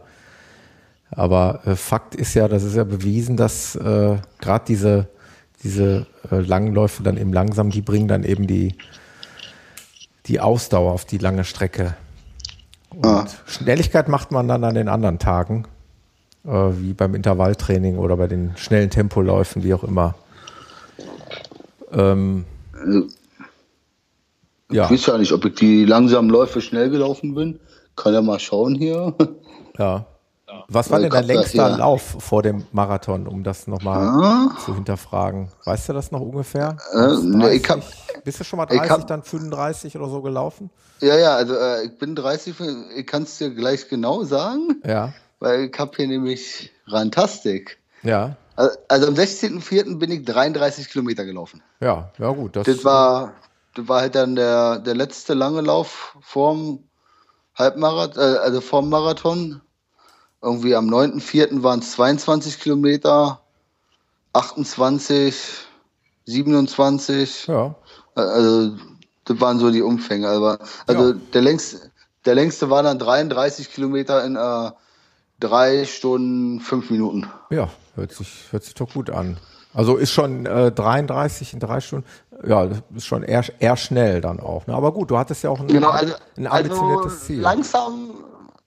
Aber äh, Fakt ist ja, das ist ja bewiesen, dass äh, gerade diese, diese äh, langen Läufe dann eben langsam, die bringen dann eben die, die Ausdauer auf die lange Strecke. Und ah. Schnelligkeit macht man dann an den anderen Tagen, äh, wie beim Intervalltraining oder bei den schnellen Tempoläufen, wie auch immer. Ähm, ich ja. weiß ja nicht, ob ich die langsamen Läufe schnell gelaufen bin. Kann ja mal schauen hier. Ja. Was war denn dein längster ja. Lauf vor dem Marathon, um das nochmal ah. zu hinterfragen? Weißt du das noch ungefähr? Äh, nee, ich hab, bist du schon mal 30, hab, dann 35 oder so gelaufen? Ja, ja, also äh, ich bin 30, ich kann es dir gleich genau sagen. Ja. Weil ich habe hier nämlich Rantastik. Ja. Also am 16.04. bin ich 33 Kilometer gelaufen. Ja, ja gut. Das, das, war, das war halt dann der, der letzte lange Lauf vorm Halbmarathon, äh, also vorm Marathon. Irgendwie am 9.04. waren es 22 Kilometer, 28, 27. Ja. Also das waren so die Umfänge. Aber, also ja. der längste, der längste war dann 33 Kilometer in äh, drei Stunden, fünf Minuten. Ja, hört sich, hört sich doch gut an. Also ist schon äh, 33 in drei Stunden, ja, das ist schon eher, eher schnell dann auch. Ne? Aber gut, du hattest ja auch ein, genau, also, ein ambitioniertes also Ziel. Langsam,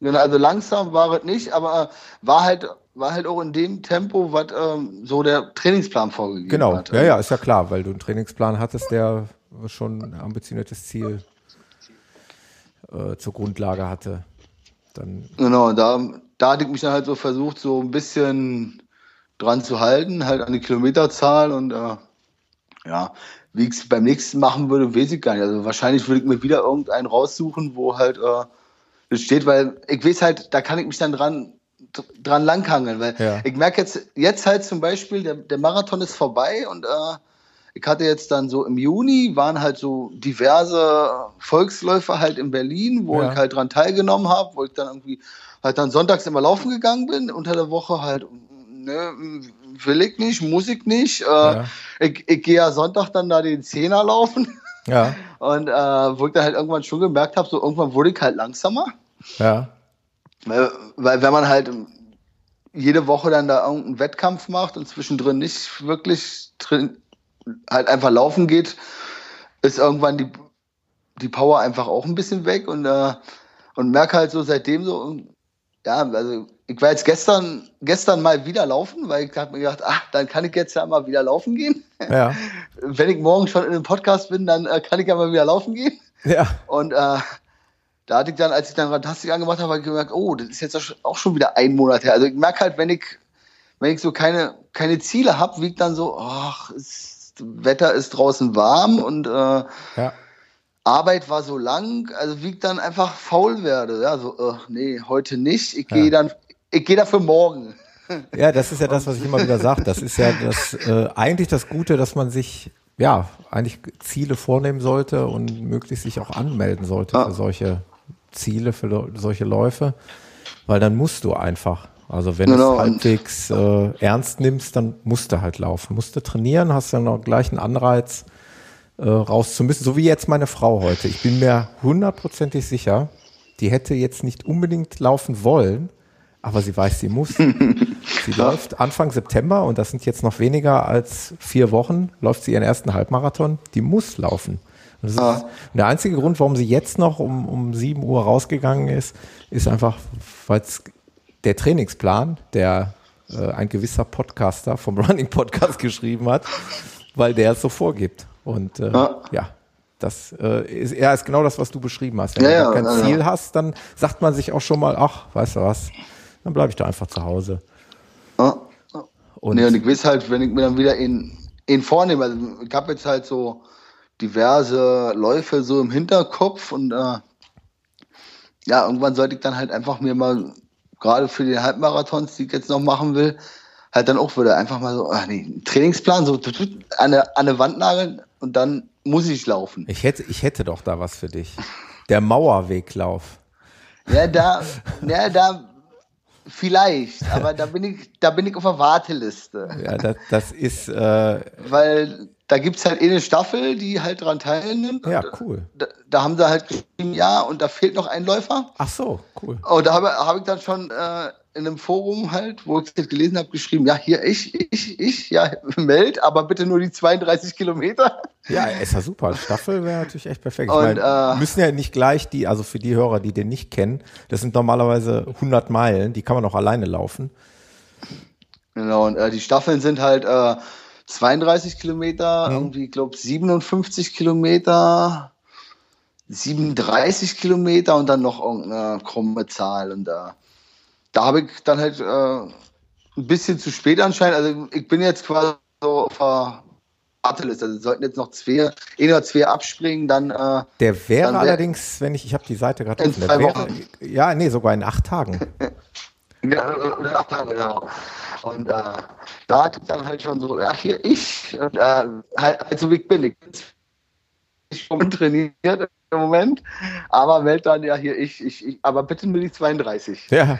also langsam war es nicht, aber war halt war halt auch in dem Tempo, was ähm, so der Trainingsplan vorgegeben genau. hat. Genau, ja, ja, ist ja klar, weil du einen Trainingsplan hattest, der schon ein ambitioniertes Ziel äh, zur Grundlage hatte. Dann genau, da, da hatte ich mich dann halt so versucht, so ein bisschen dran zu halten, halt an die Kilometerzahl und äh, ja, wie ich es beim nächsten machen würde, weiß ich gar nicht. Also wahrscheinlich würde ich mir wieder irgendeinen raussuchen, wo halt äh, steht, weil ich weiß halt, da kann ich mich dann dran dran langhangeln, weil ja. ich merke jetzt jetzt halt zum Beispiel, der, der Marathon ist vorbei und äh, ich hatte jetzt dann so im Juni waren halt so diverse Volksläufe halt in Berlin, wo ja. ich halt dran teilgenommen habe, wo ich dann irgendwie halt dann sonntags immer laufen gegangen bin, unter der Woche halt, ne, will ich nicht, muss ich nicht. Äh, ja. Ich, ich gehe ja Sonntag dann da den Zehner laufen. Ja. Und äh, wo ich dann halt irgendwann schon gemerkt habe, so irgendwann wurde ich halt langsamer. Ja. Weil, weil wenn man halt jede Woche dann da irgendeinen Wettkampf macht und zwischendrin nicht wirklich drin, halt einfach laufen geht, ist irgendwann die, die Power einfach auch ein bisschen weg und, äh, und merke halt so seitdem so, ja, also ich war jetzt gestern, gestern mal wieder laufen, weil ich habe mir gedacht, ach, dann kann ich jetzt ja mal wieder laufen gehen. Ja. Wenn ich morgen schon in einem Podcast bin, dann äh, kann ich ja mal wieder laufen gehen. Ja. Und äh, da hatte ich dann, als ich dann Rantastik angemacht habe, habe ich gemerkt, oh, das ist jetzt auch schon wieder ein Monat her. Also ich merke halt, wenn ich, wenn ich so keine, keine Ziele habe, wie ich dann so, ach, das Wetter ist draußen warm und äh, ja. Arbeit war so lang, also wie ich dann einfach faul werde. Ja, so, uh, nee, heute nicht. Ich gehe ja. dann, ich gehe dafür morgen. Ja, das ist ja das, was ich immer wieder sage. Das ist ja das äh, eigentlich das Gute, dass man sich ja eigentlich Ziele vornehmen sollte und möglichst sich auch anmelden sollte ja. für solche Ziele, für solche Läufe, weil dann musst du einfach. Also wenn genau, du es halbwegs äh, ernst nimmst, dann musst du halt laufen. Musst du trainieren, hast dann auch gleich einen Anreiz, äh, raus zu müssen. So wie jetzt meine Frau heute. Ich bin mir hundertprozentig sicher, die hätte jetzt nicht unbedingt laufen wollen, aber sie weiß, sie muss. sie läuft Anfang September und das sind jetzt noch weniger als vier Wochen, läuft sie ihren ersten Halbmarathon. Die muss laufen. Und ah. der einzige Grund, warum sie jetzt noch um, um 7 Uhr rausgegangen ist, ist einfach, weil der Trainingsplan, der äh, ein gewisser Podcaster vom Running Podcast geschrieben hat, weil der es so vorgibt. Und äh, ah. ja, das äh, ist, ja, ist genau das, was du beschrieben hast. Wenn ja, du kein ja, Ziel ja. hast, dann sagt man sich auch schon mal, ach, weißt du was, dann bleibe ich da einfach zu Hause. Ah. Und, nee, und ich weiß halt, wenn ich mir dann wieder in, in vornehme, also ich habe jetzt halt so diverse Läufe so im Hinterkopf und äh, ja, irgendwann sollte ich dann halt einfach mir mal, gerade für die Halbmarathons, die ich jetzt noch machen will, halt dann auch wieder einfach mal so, ach nee, einen Trainingsplan so an eine, an eine Wand nageln und dann muss ich laufen. Ich hätte, ich hätte doch da was für dich. Der Mauerweglauf. Ja, da, ja, da, vielleicht, aber da bin ich, da bin ich auf der Warteliste. Ja, das, das ist, äh, weil da gibt es halt eine Staffel, die halt daran teilnimmt. Ja, cool. Da, da, haben sie halt geschrieben, ja, und da fehlt noch ein Läufer. Ach so, cool. Und da habe hab ich dann schon äh, in einem Forum halt, wo ich das gelesen habe, geschrieben, ja, hier ich, ich, ich, ja, meld, aber bitte nur die 32 Kilometer. Ja, ist ja super. Staffel wäre natürlich echt perfekt. Ich und, äh, müssen ja nicht gleich die, also für die Hörer, die den nicht kennen, das sind normalerweise 100 Meilen, die kann man auch alleine laufen. Genau, und äh, die Staffeln sind halt äh, 32 Kilometer, mhm. irgendwie, ich glaube 57 Kilometer, 37 Kilometer und dann noch irgendeine krumme Zahl. Und da, da habe ich dann halt äh, ein bisschen zu spät anscheinend. Also ich bin jetzt quasi so auf der Warteliste. Also sollten jetzt noch zwei, eh nur zwei abspringen, dann. Äh, der wäre wär, allerdings, wenn ich, ich habe die Seite gerade offen, der wäre, ja, nee, sogar in acht Tagen. ja, in acht Tagen, genau. Und äh, da hatte ich dann halt schon so, ja, hier ich, und, äh, halt, halt so wie ich bin. Ich bin schon trainiert im Moment, aber meld dann ja hier ich, ich, ich, aber bitte nur die 32. Ja.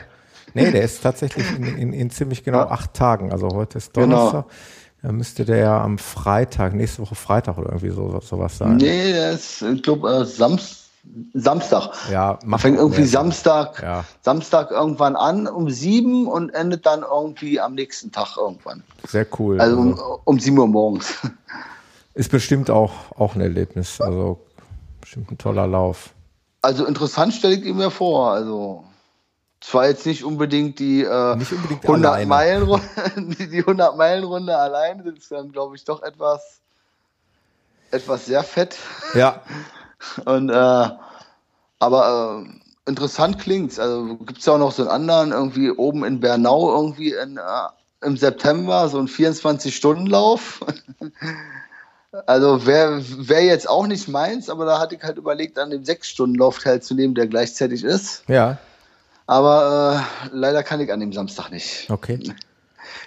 Nee, der ist tatsächlich in, in, in ziemlich genau ja. acht Tagen. Also heute ist Donnerstag. Genau. Da müsste der ja am Freitag, nächste Woche Freitag oder irgendwie so, sowas sein. Nee, der ist, ich glaube, äh, Samstag. Samstag. Ja, macht fängt irgendwie mehr. Samstag, ja. Samstag irgendwann an um sieben und endet dann irgendwie am nächsten Tag irgendwann. Sehr cool. Also um, also um sieben Uhr morgens. Ist bestimmt auch, auch ein Erlebnis. Also bestimmt ein toller Lauf. Also interessant stelle ich mir vor. Also zwar jetzt nicht unbedingt die, äh, nicht unbedingt 100 Meilen die 100 Meilen Runde ist dann glaube ich doch etwas etwas sehr fett. Ja. Und äh, aber äh, interessant klingt's. Also gibt es ja auch noch so einen anderen, irgendwie oben in Bernau, irgendwie in, äh, im September, so ein 24-Stunden-Lauf. also wäre wär jetzt auch nicht meins, aber da hatte ich halt überlegt, an dem 6-Stunden-Lauf teilzunehmen, der gleichzeitig ist. Ja. Aber äh, leider kann ich an dem Samstag nicht. Okay.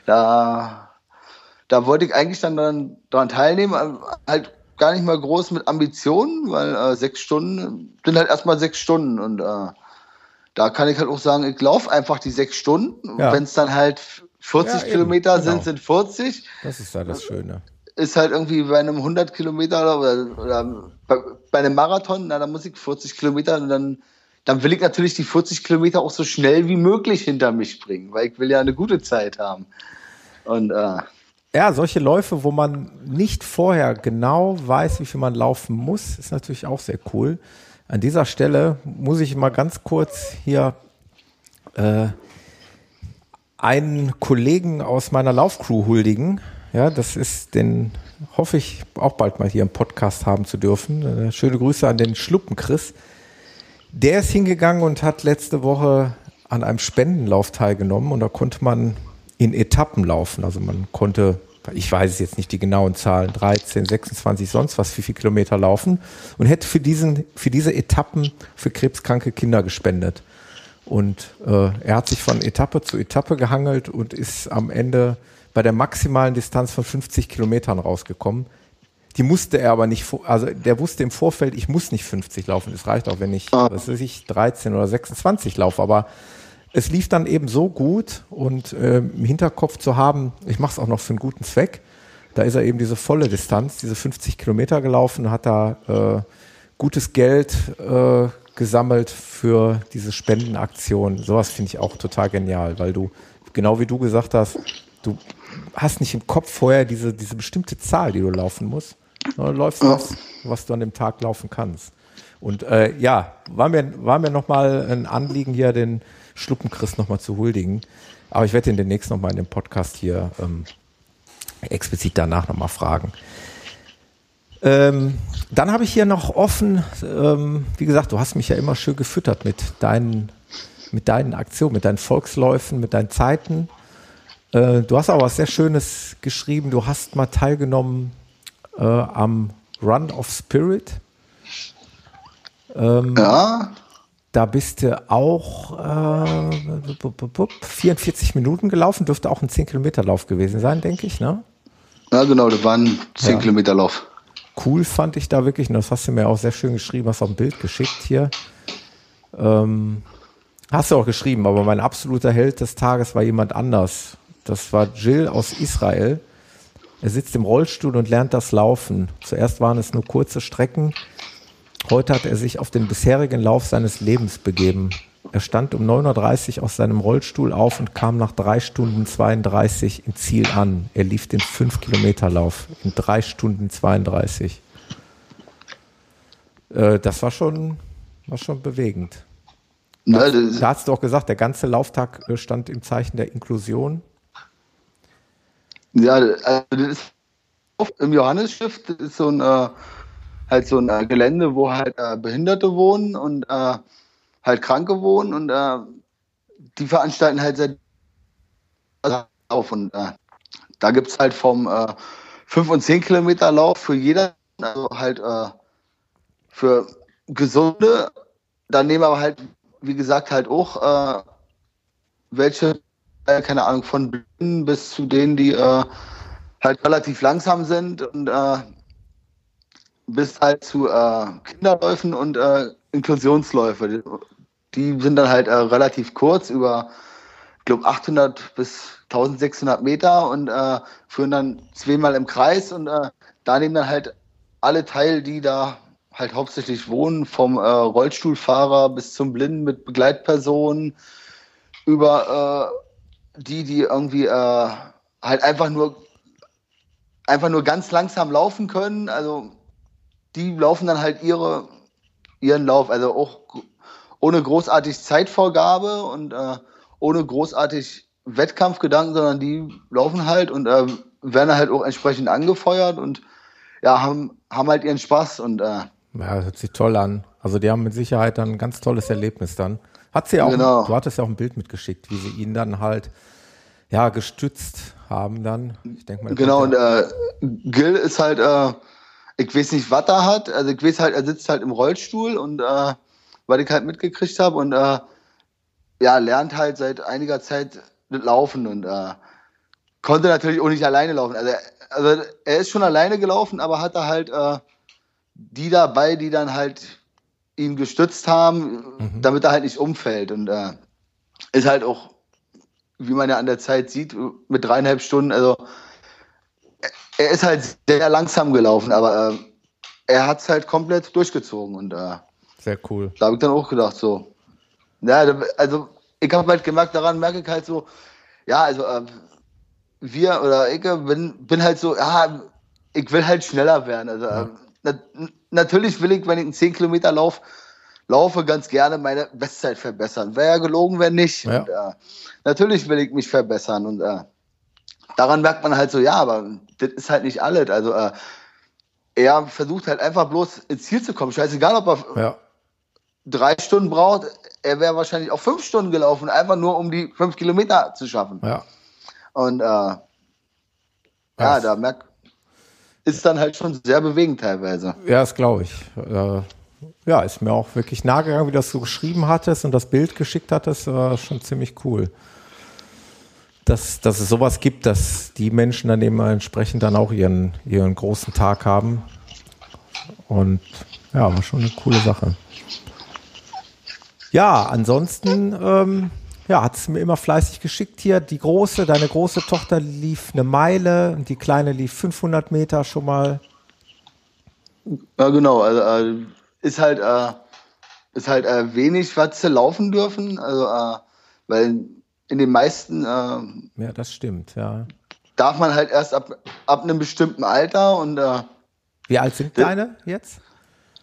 Da, da wollte ich eigentlich dann, dann daran teilnehmen, halt gar nicht mal groß mit Ambitionen, weil äh, sechs Stunden sind halt erstmal sechs Stunden und äh, da kann ich halt auch sagen, ich laufe einfach die sechs Stunden. Ja. Wenn es dann halt 40 ja, Kilometer genau. sind, sind 40. Das ist ja das Schöne. Ist halt irgendwie bei einem 100 Kilometer oder, oder bei, bei, einem Marathon, na, da muss ich 40 Kilometer und dann, dann will ich natürlich die 40 Kilometer auch so schnell wie möglich hinter mich bringen, weil ich will ja eine gute Zeit haben. Und äh, ja, solche Läufe, wo man nicht vorher genau weiß, wie viel man laufen muss, ist natürlich auch sehr cool. An dieser Stelle muss ich mal ganz kurz hier äh, einen Kollegen aus meiner Laufcrew huldigen. Ja, das ist den, hoffe ich, auch bald mal hier im Podcast haben zu dürfen. Äh, schöne Grüße an den Schluppen-Chris. Der ist hingegangen und hat letzte Woche an einem Spendenlauf teilgenommen und da konnte man in Etappen laufen. Also man konnte, ich weiß jetzt nicht die genauen Zahlen, 13, 26, sonst was, wie viele Kilometer laufen und hätte für diesen, für diese Etappen für krebskranke Kinder gespendet. Und äh, er hat sich von Etappe zu Etappe gehangelt und ist am Ende bei der maximalen Distanz von 50 Kilometern rausgekommen. Die musste er aber nicht, also der wusste im Vorfeld, ich muss nicht 50 laufen. Es reicht auch, wenn ich, ah. was weiß ich, 13 oder 26 laufe. Aber es lief dann eben so gut und äh, im Hinterkopf zu haben, ich mache es auch noch für einen guten Zweck. Da ist er eben diese volle Distanz, diese 50 Kilometer gelaufen, hat da äh, gutes Geld äh, gesammelt für diese Spendenaktion. Sowas finde ich auch total genial, weil du, genau wie du gesagt hast, du hast nicht im Kopf vorher diese, diese bestimmte Zahl, die du laufen musst. Du läufst das, was du an dem Tag laufen kannst. Und äh, ja, war mir, war mir nochmal ein Anliegen, hier den Schluppenchrist nochmal zu huldigen. Aber ich werde ihn demnächst nochmal in dem Podcast hier ähm, explizit danach nochmal fragen. Ähm, dann habe ich hier noch offen, ähm, wie gesagt, du hast mich ja immer schön gefüttert mit deinen, mit deinen Aktionen, mit deinen Volksläufen, mit deinen Zeiten. Äh, du hast aber was sehr Schönes geschrieben. Du hast mal teilgenommen äh, am Run of Spirit. Ähm, ja. Da bist du auch äh, 44 Minuten gelaufen, dürfte auch ein 10-Kilometer-Lauf gewesen sein, denke ich, ne? Ja, genau, das war ein 10-Kilometer-Lauf. Cool fand ich da wirklich, und das hast du mir auch sehr schön geschrieben, hast auch ein Bild geschickt hier. Ähm, hast du auch geschrieben, aber mein absoluter Held des Tages war jemand anders. Das war Jill aus Israel. Er sitzt im Rollstuhl und lernt das Laufen. Zuerst waren es nur kurze Strecken. Heute hat er sich auf den bisherigen Lauf seines Lebens begeben. Er stand um 9.30 Uhr aus seinem Rollstuhl auf und kam nach drei Stunden 32 im Ziel an. Er lief den 5-Kilometer-Lauf in drei Stunden 32. Äh, das war schon, war schon bewegend. Da, da hast du auch gesagt, der ganze Lauftag äh, stand im Zeichen der Inklusion. Ja, also das ist im Johannesschiff, das ist so ein, äh, halt so ein äh, Gelände, wo halt äh, Behinderte wohnen und äh, halt Kranke wohnen und äh, die veranstalten halt seit auf und äh, da gibt es halt vom äh, 5 und 10 Kilometer Lauf für jeder, also halt für Gesunde, dann nehmen aber halt, wie gesagt, halt auch welche keine Ahnung, von Blinden bis zu denen, die äh, halt relativ langsam sind und äh, bis halt zu äh, Kinderläufen und äh, Inklusionsläufe. Die sind dann halt äh, relativ kurz, über, ich glaube, 800 bis 1600 Meter und führen dann zweimal im Kreis und da nehmen dann halt alle teil, die da halt hauptsächlich wohnen, vom Rollstuhlfahrer bis zum Blinden mit Begleitpersonen über die, die irgendwie äh, halt einfach nur einfach nur ganz langsam laufen können. Also die laufen dann halt ihre, ihren Lauf, also auch ohne großartig Zeitvorgabe und äh, ohne großartig Wettkampfgedanken, sondern die laufen halt und äh, werden halt auch entsprechend angefeuert und ja, haben, haben halt ihren Spaß und äh, ja, das hört sich toll an. Also die haben mit Sicherheit dann ein ganz tolles Erlebnis dann. Hat sie auch, genau. du hattest ja auch ein Bild mitgeschickt, wie sie ihn dann halt ja, gestützt haben dann. Ich denke mal. Genau, und äh, Gil ist halt, äh, ich weiß nicht, was er hat. Also ich weiß halt, er sitzt halt im Rollstuhl und äh, weil ich halt mitgekriegt habe und äh, ja, lernt halt seit einiger Zeit laufen und äh, konnte natürlich auch nicht alleine laufen. Also, also er ist schon alleine gelaufen, aber hatte halt äh, die dabei, die dann halt ihn gestützt haben, mhm. damit er halt nicht umfällt und äh, ist halt auch wie man ja an der Zeit sieht, mit dreieinhalb Stunden, also er ist halt sehr langsam gelaufen, aber äh, er hat es halt komplett durchgezogen und äh, sehr cool. Da habe ich dann auch gedacht, so, ja, also ich habe halt gemerkt, daran merke ich halt so, ja, also äh, wir oder ich bin, bin halt so, ja, ich will halt schneller werden. Also ja. Na, natürlich will ich, wenn ich einen 10 Kilometer laufe, laufe ganz gerne meine Bestzeit verbessern. Wäre ja gelogen, wenn nicht. Ja. Und, äh, natürlich will ich mich verbessern und äh, daran merkt man halt so, ja, aber das ist halt nicht alles. Also äh, er versucht halt einfach bloß ins Ziel zu kommen. Scheißegal, ob er ja. drei Stunden braucht. Er wäre wahrscheinlich auch fünf Stunden gelaufen, einfach nur um die fünf Kilometer zu schaffen. Ja. Und äh, ja, da merkt ist dann halt schon sehr bewegend teilweise. Ja, das glaube ich. Äh, ja, ist mir auch wirklich nahe gegangen, wie das so geschrieben hattest und das Bild geschickt hattest, war schon ziemlich cool. Dass, dass es sowas gibt, dass die Menschen dann eben entsprechend dann auch ihren, ihren großen Tag haben. Und ja, war schon eine coole Sache. Ja, ansonsten ähm, ja, hat es mir immer fleißig geschickt hier. Die große, deine große Tochter lief eine Meile und die kleine lief 500 Meter schon mal. Ja, genau. Also, äh, ist halt, äh, ist halt äh, wenig, was sie laufen dürfen. Also, weil in den meisten. Ja, das stimmt, ja. Darf man halt erst ab, ab einem bestimmten Alter und. Wie alt sind deine jetzt?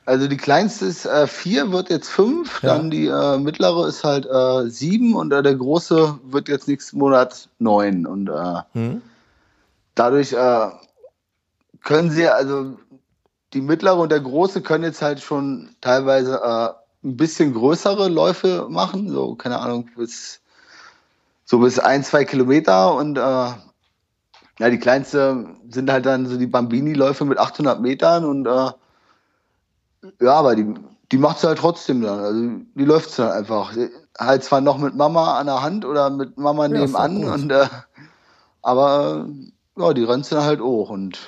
Also die kleinste ist äh, vier, wird jetzt fünf, ja. dann die äh, mittlere ist halt äh, sieben und äh, der große wird jetzt nächsten Monat neun. Und äh, hm. dadurch äh, können sie, also die mittlere und der große können jetzt halt schon teilweise äh, ein bisschen größere Läufe machen, so keine Ahnung, bis so bis ein, zwei Kilometer und ja, die kleinste sind halt dann so die Bambini-Läufe mit 800 Metern und ja, aber die, die macht es halt trotzdem dann. Also die läuft dann einfach. Halt zwar noch mit Mama an der Hand oder mit Mama ja, nebenan. Und, äh, aber äh, ja, die rennt dann halt auch. Und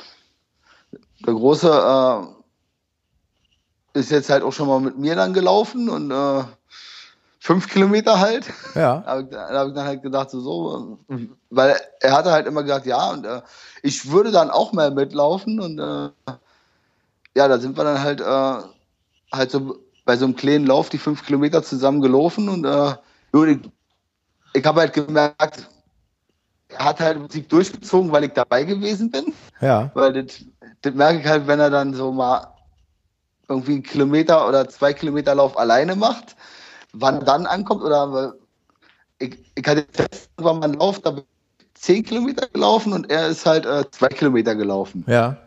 der Große äh, ist jetzt halt auch schon mal mit mir dann gelaufen und äh, fünf Kilometer halt. Ja. Da habe ich, hab ich, dann halt gedacht, so, so, weil er hatte halt immer gesagt, ja, und äh, ich würde dann auch mal mitlaufen und äh, ja, da sind wir dann halt, äh, halt so bei so einem kleinen Lauf die fünf Kilometer zusammen gelaufen und äh, ich, ich habe halt gemerkt, er hat halt Prinzip durchgezogen, weil ich dabei gewesen bin. Ja. Weil das, das merke ich halt, wenn er dann so mal irgendwie einen Kilometer oder zwei Kilometer Lauf alleine macht, wann er dann ankommt oder ich, ich hatte irgendwann mal einen Lauf, da bin ich zehn Kilometer gelaufen und er ist halt äh, zwei Kilometer gelaufen. Ja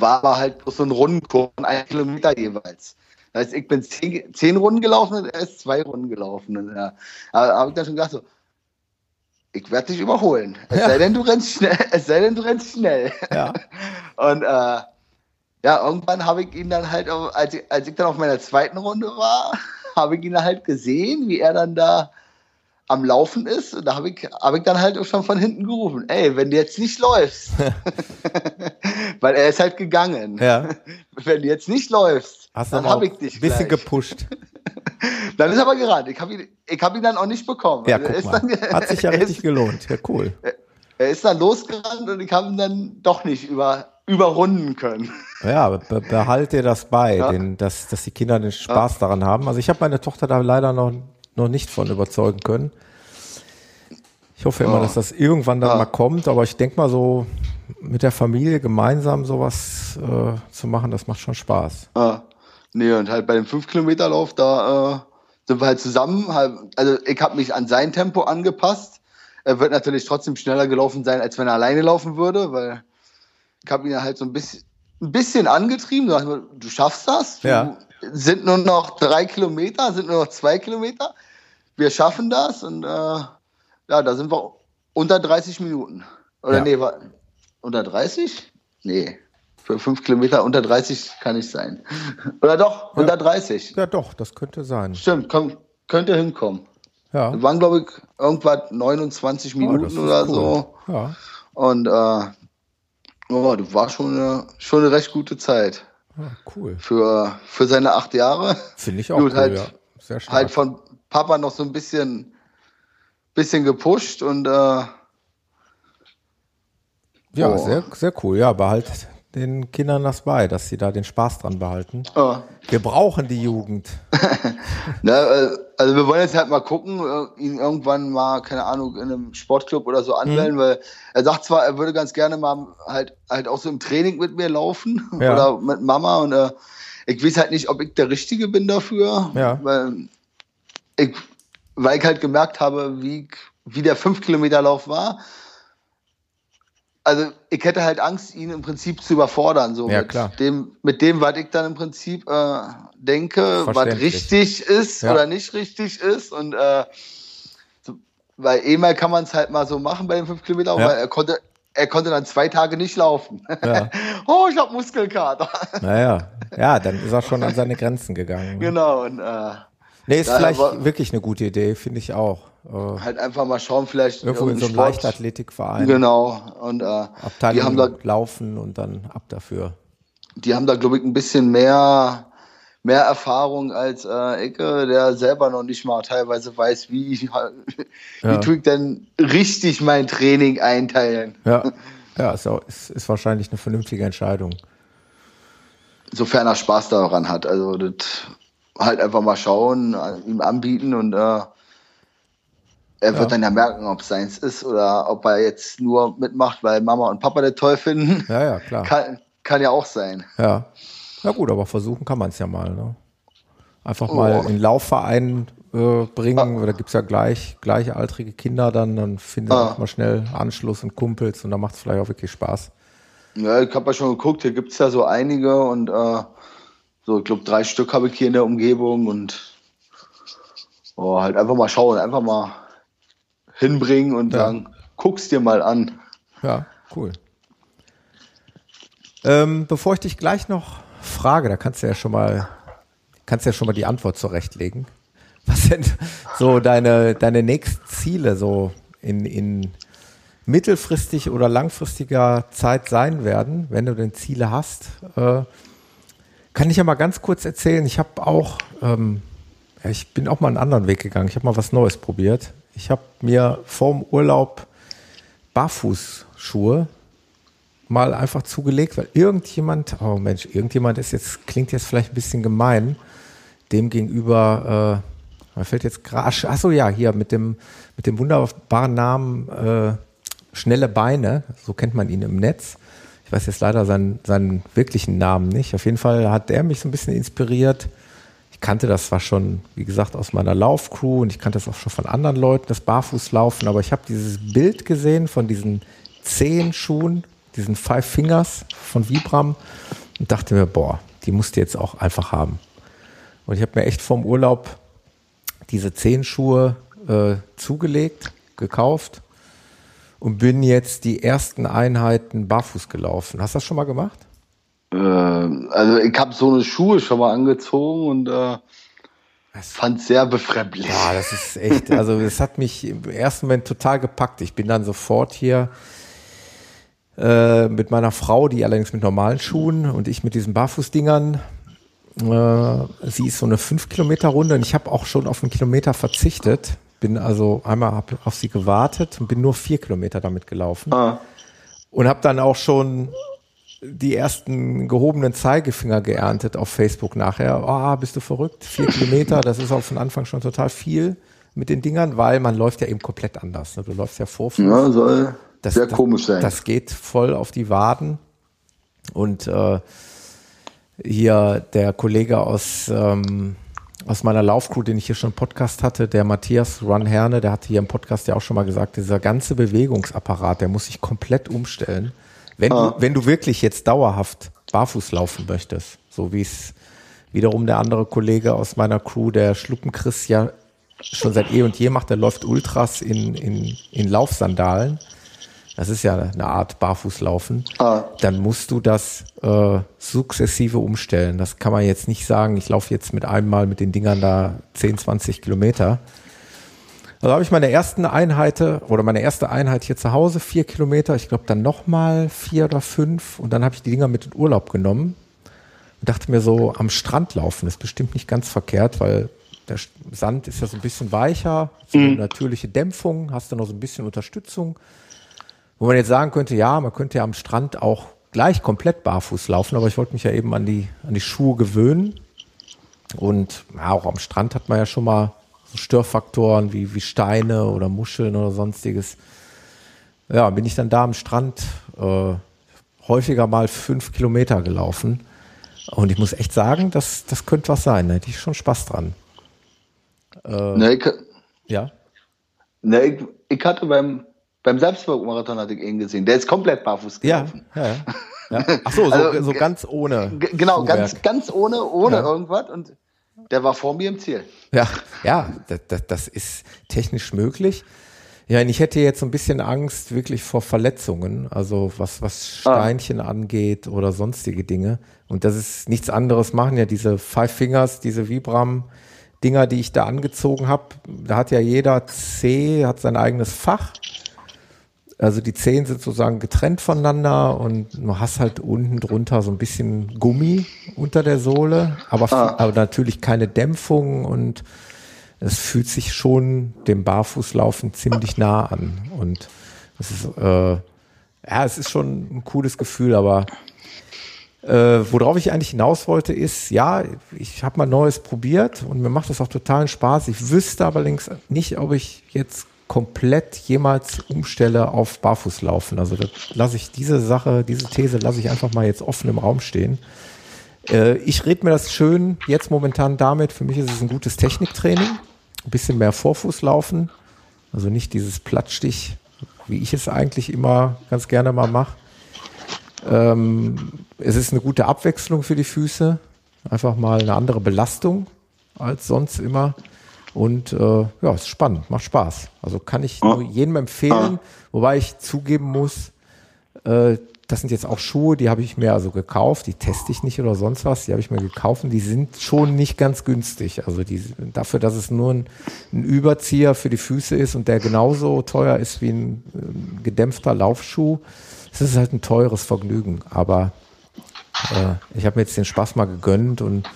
war aber halt so ein Rundenkurs von einem Kilometer jeweils. Das heißt, ich bin zehn, zehn Runden gelaufen und er ist zwei Runden gelaufen. Und, ja, da habe ich dann schon gedacht, so, ich werde dich überholen. Es ja. sei denn, du rennst schnell. Es sei denn, du rennst schnell. Ja. Und äh, ja, irgendwann habe ich ihn dann halt, als ich, als ich dann auf meiner zweiten Runde war, habe ich ihn halt gesehen, wie er dann da am Laufen ist. Und da habe ich, hab ich dann halt auch schon von hinten gerufen, ey, wenn du jetzt nicht läufst, weil er ist halt gegangen. Ja. Wenn du jetzt nicht läufst, Hast dann habe ich dich. Ein bisschen gleich. gepusht. dann ist er aber gerannt. Ich habe ihn, hab ihn dann auch nicht bekommen. Ja, also guck mal. Dann, Hat sich ja richtig ist, gelohnt. Ja, cool. Er ist dann losgerannt und ich habe ihn dann doch nicht über, überrunden können. Ja, be behalt dir das bei, ja. den, dass, dass die Kinder den Spaß ja. daran haben. Also ich habe meine Tochter da leider noch noch nicht von überzeugen können. Ich hoffe immer, oh. dass das irgendwann dann ah. mal kommt, aber ich denke mal so mit der Familie gemeinsam sowas äh, zu machen, das macht schon Spaß. Ah. Nee, und halt bei dem 5-Kilometer-Lauf, da äh, sind wir halt zusammen. Halt, also ich habe mich an sein Tempo angepasst. Er wird natürlich trotzdem schneller gelaufen sein, als wenn er alleine laufen würde, weil ich habe ihn halt so ein bisschen, ein bisschen angetrieben. Du schaffst das. Du, ja sind nur noch drei Kilometer, sind nur noch zwei Kilometer. Wir schaffen das und äh, ja, da sind wir unter 30 Minuten. Oder ja. nee, war, unter 30? Nee. Für fünf Kilometer unter 30 kann ich sein. Oder doch, unter 30. Ja, doch, das könnte sein. Stimmt, komm, könnte hinkommen. Ja. Das waren, glaube ich, irgendwas 29 Minuten oh, oder cool. so. Ja. Und äh, oh, das war schon eine, schon eine recht gute Zeit. Ah, cool. Für, für seine acht Jahre. Finde ich auch cool, halt, ja. Sehr stark. Halt von Papa noch so ein bisschen, bisschen gepusht und äh, ja, oh. sehr, sehr cool. Ja, behalt den Kindern das bei, dass sie da den Spaß dran behalten. Oh. Wir brauchen die Jugend. Na, äh, also wir wollen jetzt halt mal gucken, äh, ihn irgendwann mal, keine Ahnung, in einem Sportclub oder so anmelden, mhm. weil er sagt zwar, er würde ganz gerne mal halt, halt auch so im Training mit mir laufen ja. oder mit Mama und äh, ich weiß halt nicht, ob ich der Richtige bin dafür, ja. weil, ich, weil ich halt gemerkt habe, wie, wie der 5-Kilometer-Lauf war also ich hätte halt Angst, ihn im Prinzip zu überfordern, so ja, mit klar. dem, mit dem, was ich dann im Prinzip äh, denke, was richtig ist ja. oder nicht richtig ist. Und äh, so, weil einmal kann man es halt mal so machen bei den fünf Kilometern, ja. weil er konnte, er konnte dann zwei Tage nicht laufen. Ja. oh, ich habe Muskelkater. Naja, ja, dann ist er schon an seine Grenzen gegangen. Genau. Und, äh, nee, ist vielleicht wirklich eine gute Idee, finde ich auch. Äh, halt einfach mal schauen, vielleicht irgendwo in so einem Leichtathletikverein. Genau. Und äh, Abteilung die haben da, laufen und dann ab dafür. Die haben da, glaube ich, ein bisschen mehr mehr Erfahrung als äh, Ecke, der selber noch nicht mal teilweise weiß, wie, ich, wie ja. tue ich denn richtig mein Training einteilen. Ja, ja ist, auch, ist, ist wahrscheinlich eine vernünftige Entscheidung. Sofern er Spaß daran hat. Also das halt einfach mal schauen, ihm anbieten und äh, er wird ja. dann ja merken, ob es seins ist oder ob er jetzt nur mitmacht, weil Mama und Papa das toll finden. Ja, ja, klar. Kann, kann ja auch sein. Ja. Na gut, aber versuchen kann man es ja mal. Ne? Einfach oh. mal in Laufverein äh, bringen. Ah. Da gibt es ja gleich gleichaltrige Kinder dann, dann findet ah. man schnell Anschluss und Kumpels und dann macht es vielleicht auch wirklich Spaß. Ja, ich habe ja schon geguckt, hier gibt es ja so einige und äh, so, ich glaube, drei Stück habe ich hier in der Umgebung und oh, halt einfach mal schauen, einfach mal hinbringen und ja. sagen, guck's dir mal an. Ja, cool. Ähm, bevor ich dich gleich noch frage, da kannst du ja schon mal, kannst ja schon mal die Antwort zurechtlegen. Was sind so deine, deine nächsten Ziele so in, in mittelfristig oder langfristiger Zeit sein werden, wenn du denn Ziele hast? Äh, kann ich ja mal ganz kurz erzählen. Ich habe auch, ähm, ja, ich bin auch mal einen anderen Weg gegangen. Ich habe mal was Neues probiert. Ich habe mir vorm Urlaub Barfußschuhe mal einfach zugelegt, weil irgendjemand, oh Mensch, irgendjemand ist jetzt, klingt jetzt vielleicht ein bisschen gemein, dem gegenüber, äh, mir fällt jetzt gerade, achso ja, hier mit dem, mit dem wunderbaren Namen äh, Schnelle Beine, so kennt man ihn im Netz. Ich weiß jetzt leider seinen, seinen wirklichen Namen nicht. Auf jeden Fall hat der mich so ein bisschen inspiriert, kannte das zwar schon, wie gesagt, aus meiner Laufcrew und ich kannte das auch schon von anderen Leuten, das Barfußlaufen, aber ich habe dieses Bild gesehen von diesen zehn Schuhen, diesen Five Fingers von Vibram und dachte mir, boah, die musst du jetzt auch einfach haben. Und ich habe mir echt vom Urlaub diese zehn Schuhe äh, zugelegt, gekauft und bin jetzt die ersten Einheiten barfuß gelaufen. Hast du das schon mal gemacht? Äh, also ich habe so eine Schuhe schon mal angezogen und äh, fand es sehr befremdlich. Ja, das ist echt, also es hat mich im ersten Moment total gepackt. Ich bin dann sofort hier äh, mit meiner Frau, die allerdings mit normalen Schuhen und ich mit diesen Barfußdingern. Äh, sie ist so eine 5 Kilometer Runde und ich habe auch schon auf einen Kilometer verzichtet. Bin also einmal hab auf sie gewartet und bin nur vier Kilometer damit gelaufen. Ah. Und habe dann auch schon die ersten gehobenen Zeigefinger geerntet auf Facebook nachher. Oh, bist du verrückt? Vier Kilometer, das ist auch von Anfang schon total viel mit den Dingern, weil man läuft ja eben komplett anders. Ne? Du läufst ja vor. Ja, soll das, sehr komisch sein. Das geht voll auf die Waden. Und äh, hier der Kollege aus, ähm, aus meiner Laufcrew, den ich hier schon im Podcast hatte, der Matthias Run Herne, der hatte hier im Podcast ja auch schon mal gesagt, dieser ganze Bewegungsapparat, der muss sich komplett umstellen. Wenn, ah. du, wenn du wirklich jetzt dauerhaft barfuß laufen möchtest, so wie es wiederum der andere Kollege aus meiner Crew, der Schluppen-Chris, ja schon seit eh und je macht, der läuft Ultras in, in, in Laufsandalen. Das ist ja eine Art Barfußlaufen. Ah. Dann musst du das äh, sukzessive umstellen. Das kann man jetzt nicht sagen, ich laufe jetzt mit einmal mit den Dingern da 10, 20 Kilometer. Also habe ich meine ersten Einheit oder meine erste Einheit hier zu Hause, vier Kilometer, ich glaube dann nochmal vier oder fünf und dann habe ich die Dinger mit in Urlaub genommen und dachte mir so, am Strand laufen ist bestimmt nicht ganz verkehrt, weil der Sand ist ja so ein bisschen weicher, so eine mhm. natürliche Dämpfung, hast du noch so ein bisschen Unterstützung. Wo man jetzt sagen könnte, ja, man könnte ja am Strand auch gleich komplett barfuß laufen, aber ich wollte mich ja eben an die, an die Schuhe gewöhnen. Und ja, auch am Strand hat man ja schon mal Störfaktoren wie, wie Steine oder Muscheln oder sonstiges. Ja, bin ich dann da am Strand äh, häufiger mal fünf Kilometer gelaufen. Und ich muss echt sagen, das, das könnte was sein. Da hätte ich schon Spaß dran. Äh, ne, ich, ja? Ne, ich, ich hatte beim, beim Selbstmarathon hatte ich ihn gesehen. Der ist komplett barfuß gelaufen. Ja, ja, ja. Ach so, so, also, so ganz ohne. Genau, ganz, ganz ohne, ohne ja. irgendwas. Und der war vor mir im Ziel. Ja, ja, das, das ist technisch möglich. Ja, ich hätte jetzt so ein bisschen Angst wirklich vor Verletzungen, also was, was ah. Steinchen ah. angeht oder sonstige Dinge. Und das ist nichts anderes, machen ja diese Five Fingers, diese Vibram-Dinger, die ich da angezogen habe. Da hat ja jeder C, hat sein eigenes Fach. Also die Zehen sind sozusagen getrennt voneinander und du hast halt unten drunter so ein bisschen Gummi unter der Sohle, aber, ah. aber natürlich keine Dämpfung und es fühlt sich schon dem Barfußlaufen ziemlich nah an. Und es ist, äh, ja, es ist schon ein cooles Gefühl, aber äh, worauf ich eigentlich hinaus wollte, ist, ja, ich habe mal Neues probiert und mir macht das auch totalen Spaß. Ich wüsste allerdings nicht, ob ich jetzt komplett jemals umstelle auf Barfußlaufen. Also lasse ich diese Sache, diese These lasse ich einfach mal jetzt offen im Raum stehen. Äh, ich rede mir das schön jetzt momentan damit. Für mich ist es ein gutes Techniktraining. Ein bisschen mehr Vorfuß laufen. Also nicht dieses Plattstich, wie ich es eigentlich immer ganz gerne mal mache. Ähm, es ist eine gute Abwechslung für die Füße. Einfach mal eine andere Belastung als sonst immer. Und äh, ja, ist spannend, macht Spaß. Also kann ich nur jedem empfehlen, wobei ich zugeben muss, äh, das sind jetzt auch Schuhe, die habe ich mir also gekauft, die teste ich nicht oder sonst was, die habe ich mir gekauft und die sind schon nicht ganz günstig. Also die, dafür, dass es nur ein, ein Überzieher für die Füße ist und der genauso teuer ist wie ein, ein gedämpfter Laufschuh, es ist halt ein teures Vergnügen. Aber äh, ich habe mir jetzt den Spaß mal gegönnt und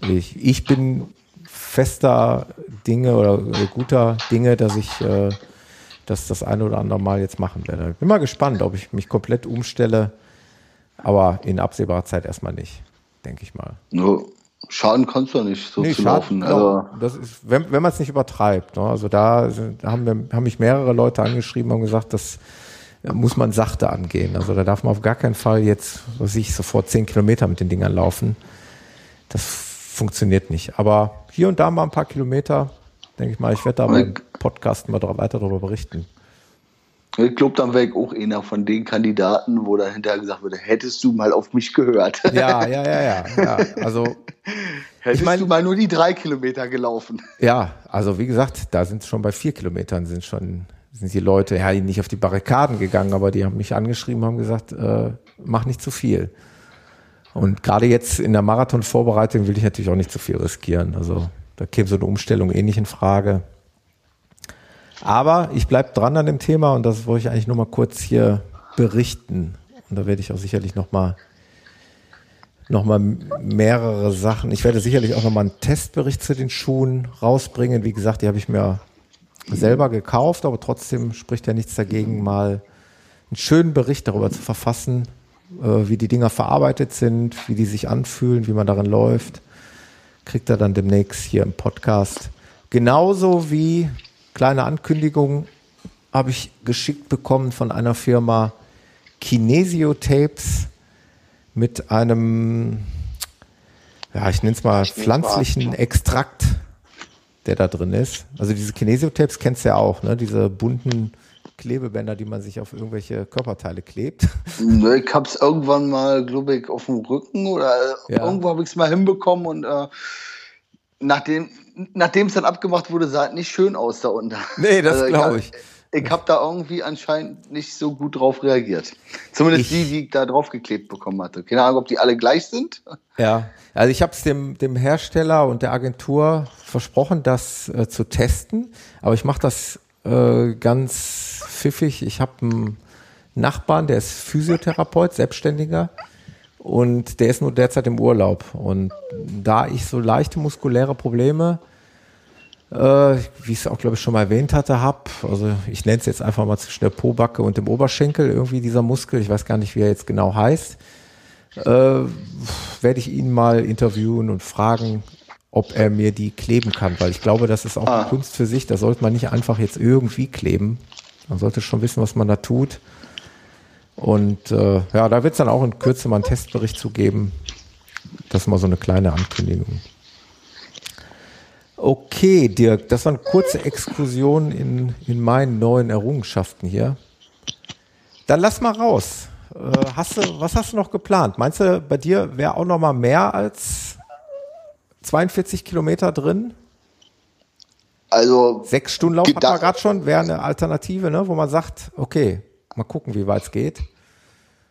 ich, ich bin fester Dinge oder, guter Dinge, dass ich äh, das das eine oder andere Mal jetzt machen werde. Bin mal gespannt, ob ich mich komplett umstelle, aber in absehbarer Zeit erstmal nicht, denke ich mal. No, schaden kannst du nicht, so nee, zu schaden, laufen. Also. Das ist, wenn, wenn man es nicht übertreibt. Ne? Also da, da haben, wir, haben mich mehrere Leute angeschrieben und gesagt, das muss man sachte angehen. Also da darf man auf gar keinen Fall jetzt, was ich, sofort zehn Kilometer mit den Dingern laufen. Das funktioniert nicht. Aber hier und da mal ein paar Kilometer, denke ich mal, ich werde da beim Podcast mal weiter darüber berichten. Ich glaube, dann wäre ich auch einer von den Kandidaten, wo dann hinterher gesagt wurde, hättest du mal auf mich gehört. Ja, ja, ja, ja. ja. Also hättest ich mein, du mal nur die drei Kilometer gelaufen. Ja, also wie gesagt, da sind schon bei vier Kilometern sind schon sind die Leute ja nicht auf die Barrikaden gegangen, aber die haben mich angeschrieben, haben gesagt, äh, mach nicht zu viel. Und gerade jetzt in der Marathonvorbereitung will ich natürlich auch nicht zu viel riskieren. Also da käme so eine Umstellung eh nicht in Frage. Aber ich bleibe dran an dem Thema und das wollte ich eigentlich nur mal kurz hier berichten. Und da werde ich auch sicherlich noch mal, noch mal mehrere Sachen. Ich werde sicherlich auch noch mal einen Testbericht zu den Schuhen rausbringen. Wie gesagt, die habe ich mir selber gekauft, aber trotzdem spricht ja nichts dagegen, mal einen schönen Bericht darüber zu verfassen, wie die Dinger verarbeitet sind, wie die sich anfühlen, wie man darin läuft. Kriegt er dann demnächst hier im Podcast. Genauso wie kleine Ankündigung habe ich geschickt bekommen von einer Firma Kinesio Tapes mit einem, ja, ich nenne es mal pflanzlichen Extrakt, der da drin ist. Also diese Kinesio Tapes kennst du ja auch, ne? Diese bunten Klebebänder, die man sich auf irgendwelche Körperteile klebt. Ich habe es irgendwann mal, glaube ich, auf dem Rücken oder ja. irgendwo habe ich es mal hinbekommen und äh, nachdem nachdem es dann abgemacht wurde, sah es nicht schön aus da unten. Nee, das also, glaube ich. Ich, ich habe da irgendwie anscheinend nicht so gut drauf reagiert. Zumindest ich, die, die ich da drauf geklebt bekommen hatte. Keine Ahnung, ob die alle gleich sind. Ja, also ich habe es dem, dem Hersteller und der Agentur versprochen, das äh, zu testen. Aber ich mache das äh, ganz pfiffig. Ich habe einen Nachbarn, der ist Physiotherapeut, Selbstständiger. Und der ist nur derzeit im Urlaub. Und da ich so leichte muskuläre Probleme, äh, wie ich es auch, glaube ich, schon mal erwähnt hatte, habe, also ich nenne es jetzt einfach mal zwischen der Pobacke und dem Oberschenkel, irgendwie dieser Muskel, ich weiß gar nicht, wie er jetzt genau heißt, äh, werde ich ihn mal interviewen und fragen, ob er mir die kleben kann, weil ich glaube, das ist auch ah. eine Kunst für sich. Da sollte man nicht einfach jetzt irgendwie kleben. Man sollte schon wissen, was man da tut. Und äh, ja, da wird es dann auch in Kürze mal einen Testbericht zu geben. Das ist mal so eine kleine Ankündigung. Okay, Dirk, das war eine kurze Exkursion in, in meinen neuen Errungenschaften hier. Dann lass mal raus. Äh, hast du, was hast du noch geplant? Meinst du, bei dir wäre auch noch mal mehr als 42 Kilometer drin. Also. Sechs Stunden Lauf hat man gerade schon, wäre eine Alternative, ne, wo man sagt, okay, mal gucken, wie weit es geht.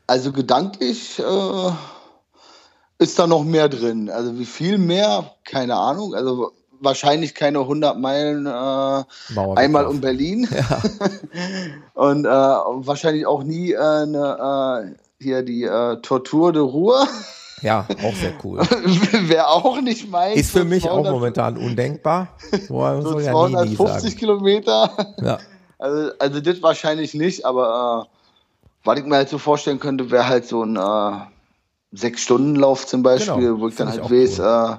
Also gedanklich äh, ist da noch mehr drin. Also wie viel mehr, keine Ahnung. Also wahrscheinlich keine 100 Meilen äh, einmal um Berlin. Ja. und äh, wahrscheinlich auch nie äh, eine, äh, hier die äh, Tortur de Ruhr. Ja, auch sehr cool. Wäre auch nicht mein. Ist für mich 200, auch momentan undenkbar. So, so 250 ja Kilometer. Ja. Also, also das wahrscheinlich nicht, aber äh, was ich mir halt so vorstellen könnte, wäre halt so ein äh, Sechs-Stunden-Lauf zum Beispiel, genau, wo ich dann halt weiß, cool.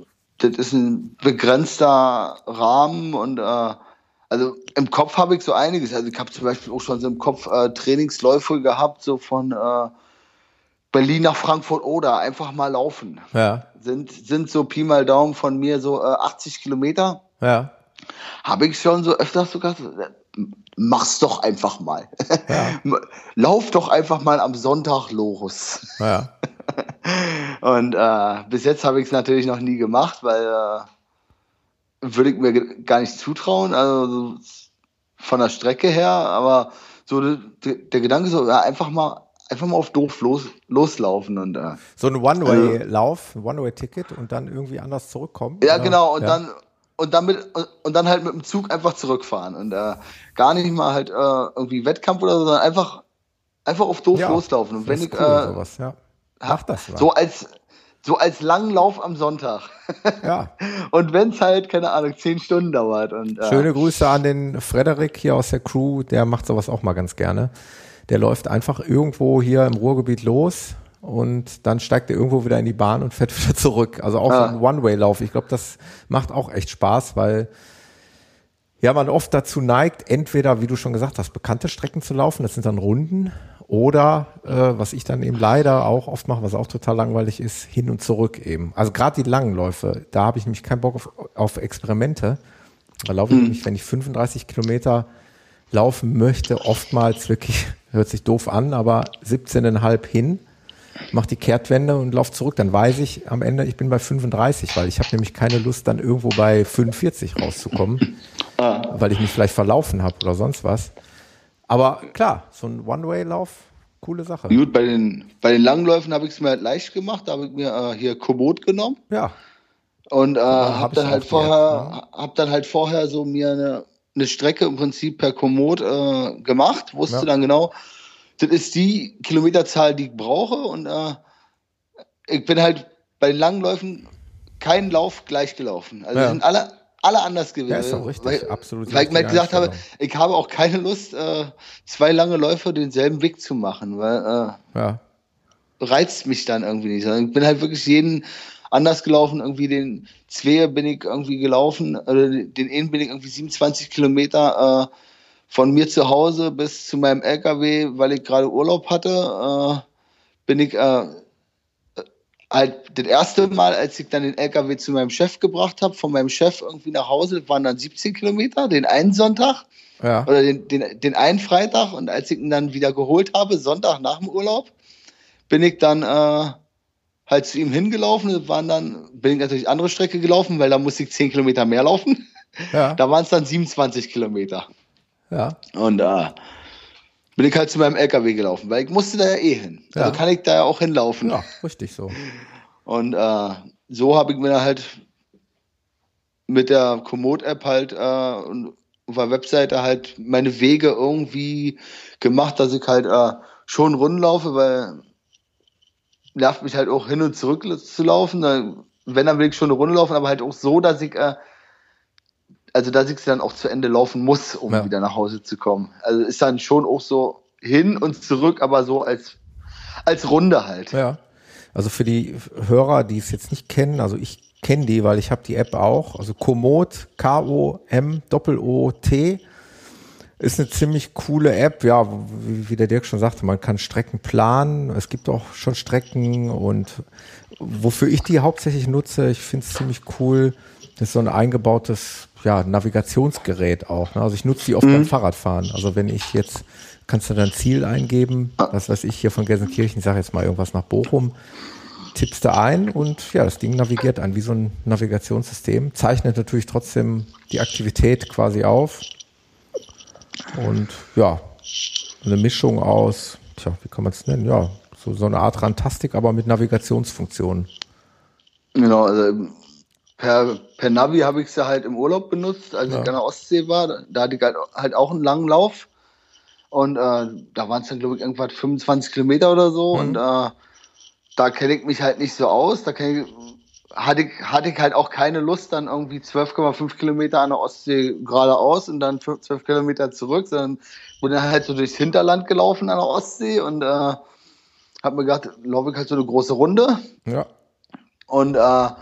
äh, das ist ein begrenzter Rahmen und äh, also im Kopf habe ich so einiges. Also ich habe zum Beispiel auch schon so im Kopf äh, Trainingsläufe gehabt, so von äh, Berlin nach Frankfurt oder einfach mal laufen. Ja. Sind, sind so Pi mal Daumen von mir so äh, 80 Kilometer. Ja. Habe ich schon so öfters sogar so, mach's doch einfach mal. Ja. Lauf doch einfach mal am Sonntag los. Ja. Und äh, bis jetzt habe ich es natürlich noch nie gemacht, weil äh, würde ich mir gar nicht zutrauen. Also von der Strecke her, aber so der, der Gedanke so, ja, einfach mal einfach mal auf doof los, loslaufen und äh, so ein One-Way-Lauf, ein One-Way-Ticket und dann irgendwie anders zurückkommen. Ja, oder? genau und ja. dann und dann mit und dann halt mit dem Zug einfach zurückfahren und äh, gar nicht mal halt äh, irgendwie Wettkampf oder so, sondern einfach einfach auf doof ja, loslaufen und wenn ich cool, äh, sowas, ja. Mach das mal. so als so als Langlauf am Sonntag. Ja. und wenn es halt, keine Ahnung, zehn Stunden dauert. Und, äh, Schöne Grüße an den Frederik hier aus der Crew, der macht sowas auch mal ganz gerne. Der läuft einfach irgendwo hier im Ruhrgebiet los und dann steigt er irgendwo wieder in die Bahn und fährt wieder zurück. Also auch ah. ein One-Way-Lauf. Ich glaube, das macht auch echt Spaß, weil ja, man oft dazu neigt, entweder, wie du schon gesagt hast, bekannte Strecken zu laufen, das sind dann Runden, oder äh, was ich dann eben leider auch oft mache, was auch total langweilig ist, hin und zurück eben. Also gerade die langen Läufe, da habe ich nämlich keinen Bock auf, auf Experimente. Da laufe ich mhm. nämlich, wenn ich 35 Kilometer laufen möchte, oftmals wirklich, hört sich doof an, aber 17,5 hin, mach die Kehrtwende und lauf zurück. Dann weiß ich am Ende, ich bin bei 35, weil ich habe nämlich keine Lust, dann irgendwo bei 45 rauszukommen, ah. weil ich mich vielleicht verlaufen habe oder sonst was. Aber klar, so ein One-Way-Lauf, coole Sache. Gut, bei den, bei den Langläufen habe ich es mir halt leicht gemacht. Da habe ich mir äh, hier Komoot genommen. Ja. Und äh, habe dann halt vorher, ne? hab dann halt vorher so mir eine, eine Strecke im Prinzip per Komoot äh, gemacht. Wusste ja. dann genau, das ist die Kilometerzahl, die ich brauche. Und äh, ich bin halt bei den Langläufen keinen Lauf gleich gelaufen. Also ja. sind alle alle anders gewesen. Ja, ist auch richtig, weil, absolut. Weil ich mir gesagt habe, ich habe auch keine Lust, äh, zwei lange Läufe denselben Weg zu machen, weil äh, ja. reizt mich dann irgendwie nicht. Ich bin halt wirklich jeden anders gelaufen. Irgendwie den Zweer bin ich irgendwie gelaufen, oder den Ehen bin ich irgendwie 27 Kilometer äh, von mir zu Hause bis zu meinem LKW, weil ich gerade Urlaub hatte, äh, bin ich äh, halt das erste Mal, als ich dann den LKW zu meinem Chef gebracht habe, von meinem Chef irgendwie nach Hause, waren dann 17 Kilometer, den einen Sonntag ja. oder den, den, den einen Freitag und als ich ihn dann wieder geholt habe, Sonntag nach dem Urlaub, bin ich dann äh, halt zu ihm hingelaufen, waren dann, bin ich natürlich andere Strecke gelaufen, weil da musste ich 10 Kilometer mehr laufen. Ja. Da waren es dann 27 Kilometer. Ja. Und äh, bin ich halt zu meinem LKW gelaufen, weil ich musste da ja eh hin. Ja. Also kann ich da ja auch hinlaufen. Ja, richtig so. Und äh, so habe ich mir halt mit der Komoot-App halt äh, und auf der Webseite halt meine Wege irgendwie gemacht, dass ich halt äh, schon Runden laufe, weil nervt mich halt auch hin und zurück zu laufen. Wenn, dann will ich schon eine Runde laufen, aber halt auch so, dass ich äh, also dass ich dann auch zu Ende laufen muss, um ja. wieder nach Hause zu kommen. Also ist dann schon auch so hin und zurück, aber so als, als Runde halt. Ja. Also für die Hörer, die es jetzt nicht kennen, also ich kenne die, weil ich habe die App auch. Also Komoot, K-O-M-O-O-T ist eine ziemlich coole App. Ja, wie, wie der Dirk schon sagte, man kann Strecken planen. Es gibt auch schon Strecken und wofür ich die hauptsächlich nutze, ich finde es ziemlich cool. Das ist so ein eingebautes ja, Navigationsgerät auch. Ne? Also ich nutze die oft mhm. beim Fahrradfahren. Also wenn ich jetzt, kannst du dann Ziel eingeben, was weiß ich hier von Gelsenkirchen, ich sage jetzt mal irgendwas nach Bochum, tippst du ein und ja, das Ding navigiert ein wie so ein Navigationssystem, zeichnet natürlich trotzdem die Aktivität quasi auf. Und ja, eine Mischung aus, tja, wie kann man es nennen? Ja, so, so eine Art Rantastik, aber mit Navigationsfunktionen. Genau, also per, per Navi habe ich sie halt im Urlaub benutzt, als ja. ich an der Ostsee war. Da hatte ich halt, halt auch einen langen Lauf. Und äh, da waren es dann, glaube ich, irgendwas 25 Kilometer oder so. Mhm. Und äh, da kenne ich mich halt nicht so aus. Da ich, hatte, ich, hatte ich halt auch keine Lust, dann irgendwie 12,5 Kilometer an der Ostsee geradeaus und dann 12 Kilometer zurück, sondern bin dann halt so durchs Hinterland gelaufen an der Ostsee und äh, habe mir gedacht, laufe ich halt so eine große Runde. Ja. Und äh, da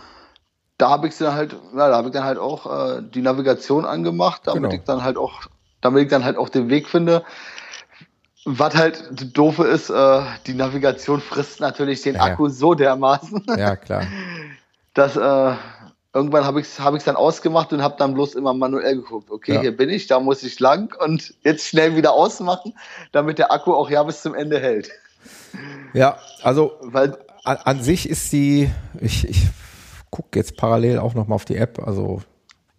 habe ich dann halt, ja, da habe ich dann halt auch äh, die Navigation angemacht, damit genau. ich dann halt auch, damit ich dann halt auch den Weg finde. Was halt doofe ist, äh, die Navigation frisst natürlich den ja, Akku so dermaßen. Ja, klar. Dass äh, irgendwann habe ich es hab ich's dann ausgemacht und habe dann bloß immer manuell geguckt. Okay, ja. hier bin ich, da muss ich lang und jetzt schnell wieder ausmachen, damit der Akku auch ja bis zum Ende hält. Ja, also Weil, an, an sich ist die, ich, ich gucke jetzt parallel auch nochmal auf die App, also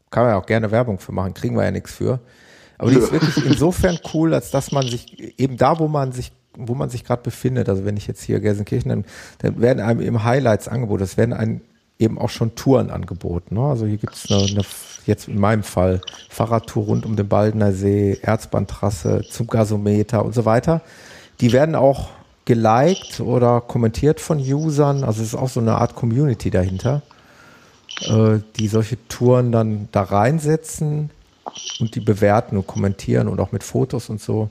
kann man ja auch gerne Werbung für machen, kriegen wir ja nichts für. Aber die ist wirklich insofern cool, als dass man sich eben da, wo man sich wo man sich gerade befindet, also wenn ich jetzt hier Gelsenkirchen, dann, dann werden einem eben Highlights angeboten, es werden einem eben auch schon Touren angeboten. Ne? Also hier gibt es eine, eine, jetzt in meinem Fall Fahrradtour rund um den Baldener See, Erzbahntrasse zum Gasometer und so weiter. Die werden auch geliked oder kommentiert von Usern, also es ist auch so eine Art Community dahinter, äh, die solche Touren dann da reinsetzen und die bewerten und kommentieren und auch mit Fotos und so.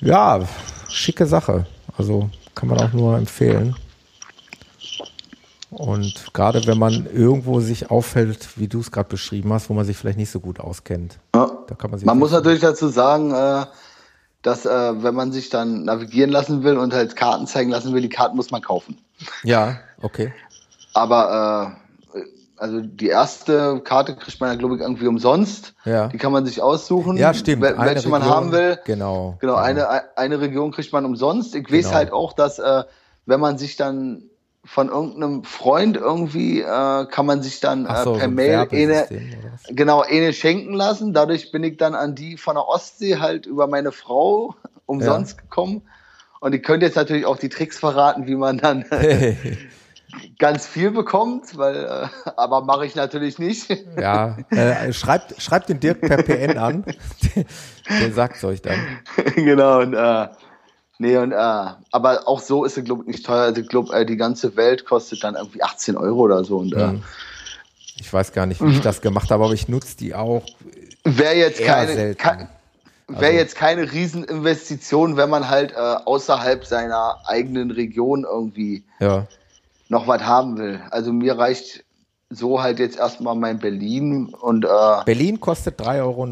Ja, schicke Sache. Also kann man auch nur empfehlen. Und gerade wenn man irgendwo sich auffällt, wie du es gerade beschrieben hast, wo man sich vielleicht nicht so gut auskennt. Ja. Da kann man man muss natürlich dazu sagen, äh, dass äh, wenn man sich dann navigieren lassen will und halt Karten zeigen lassen will, die Karten muss man kaufen. Ja, okay. Aber äh, also die erste Karte kriegt man ja, glaube ich, irgendwie umsonst. Ja. Die kann man sich aussuchen. Ja, stimmt. Welche Region, man haben will. Genau. Genau, genau. Eine, eine Region kriegt man umsonst. Ich genau. weiß halt auch, dass wenn man sich dann von irgendeinem Freund irgendwie äh, kann man sich dann äh, so, per so Mail eine, genau eine schenken lassen. Dadurch bin ich dann an die von der Ostsee halt über meine Frau umsonst ja. gekommen. Und ich könnte jetzt natürlich auch die Tricks verraten, wie man dann ganz viel bekommt, weil, äh, aber mache ich natürlich nicht. Ja, äh, schreibt, schreibt den Dirk per PN an. der sagt es euch dann. Genau, und äh, nee, und äh, aber auch so ist es, glaube ich, nicht teuer. Also ich glaube, äh, die ganze Welt kostet dann irgendwie 18 Euro oder so. Und, äh, ich weiß gar nicht, wie ich das gemacht habe, aber ich nutze die auch. Wäre jetzt keine. Ke Wäre also, jetzt keine Rieseninvestition, wenn man halt äh, außerhalb seiner eigenen Region irgendwie ja noch was haben will. Also mir reicht so halt jetzt erstmal mein Berlin und äh, Berlin kostet 3,99 Euro.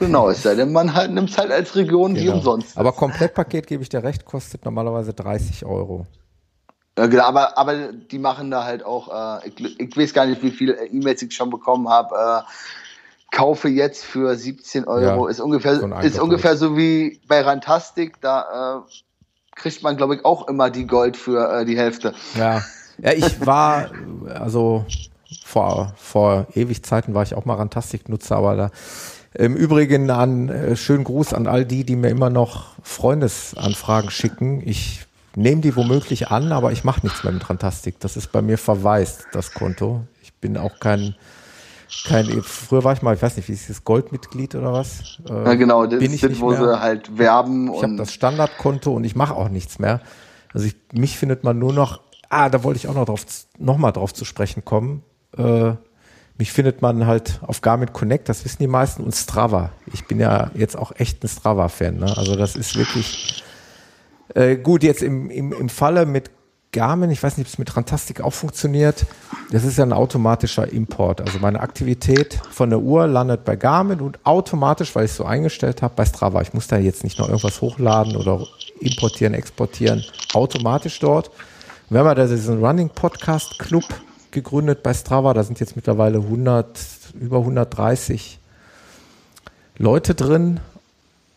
Genau, es sei denn, man halt nimmt es halt als Region genau. wie umsonst. Aber Komplettpaket, gebe ich dir recht, kostet normalerweise 30 Euro. Ja, genau, aber, aber die machen da halt auch, äh, ich, ich, weiß gar nicht, wie viele E-Mails ich schon bekommen habe. Äh, kaufe jetzt für 17 Euro. Ja, ist ungefähr, so ist ungefähr so wie bei Rantastic. Da äh, kriegt man, glaube ich, auch immer die Gold für äh, die Hälfte. Ja. Ja, ich war, also vor, vor ewig Zeiten war ich auch mal Rantastic-Nutzer, aber da im Übrigen an äh, schönen Gruß an all die, die mir immer noch Freundesanfragen schicken. Ich nehme die womöglich an, aber ich mache nichts mehr mit Rantastic. Das ist bei mir verwaist, das Konto. Ich bin auch kein kein, früher war ich mal, ich weiß nicht, wie ist das, Goldmitglied oder was? Äh, ja, genau, das bin ich das, wo mehr. sie halt werben. Ich habe das Standardkonto und ich mache auch nichts mehr. Also ich, mich findet man nur noch, ah, da wollte ich auch noch drauf, noch mal drauf zu sprechen kommen. Äh, mich findet man halt auf Garmin Connect, das wissen die meisten, und Strava. Ich bin ja jetzt auch echt ein Strava-Fan. Ne? Also das ist wirklich äh, gut. Jetzt im, im, im Falle mit Garmin, ich weiß nicht, ob es mit Rantastic auch funktioniert. Das ist ja ein automatischer Import. Also meine Aktivität von der Uhr landet bei Garmin und automatisch, weil ich es so eingestellt habe, bei Strava. Ich muss da jetzt nicht noch irgendwas hochladen oder importieren, exportieren, automatisch dort. haben ja da diesen Running Podcast Club gegründet bei Strava. Da sind jetzt mittlerweile 100, über 130 Leute drin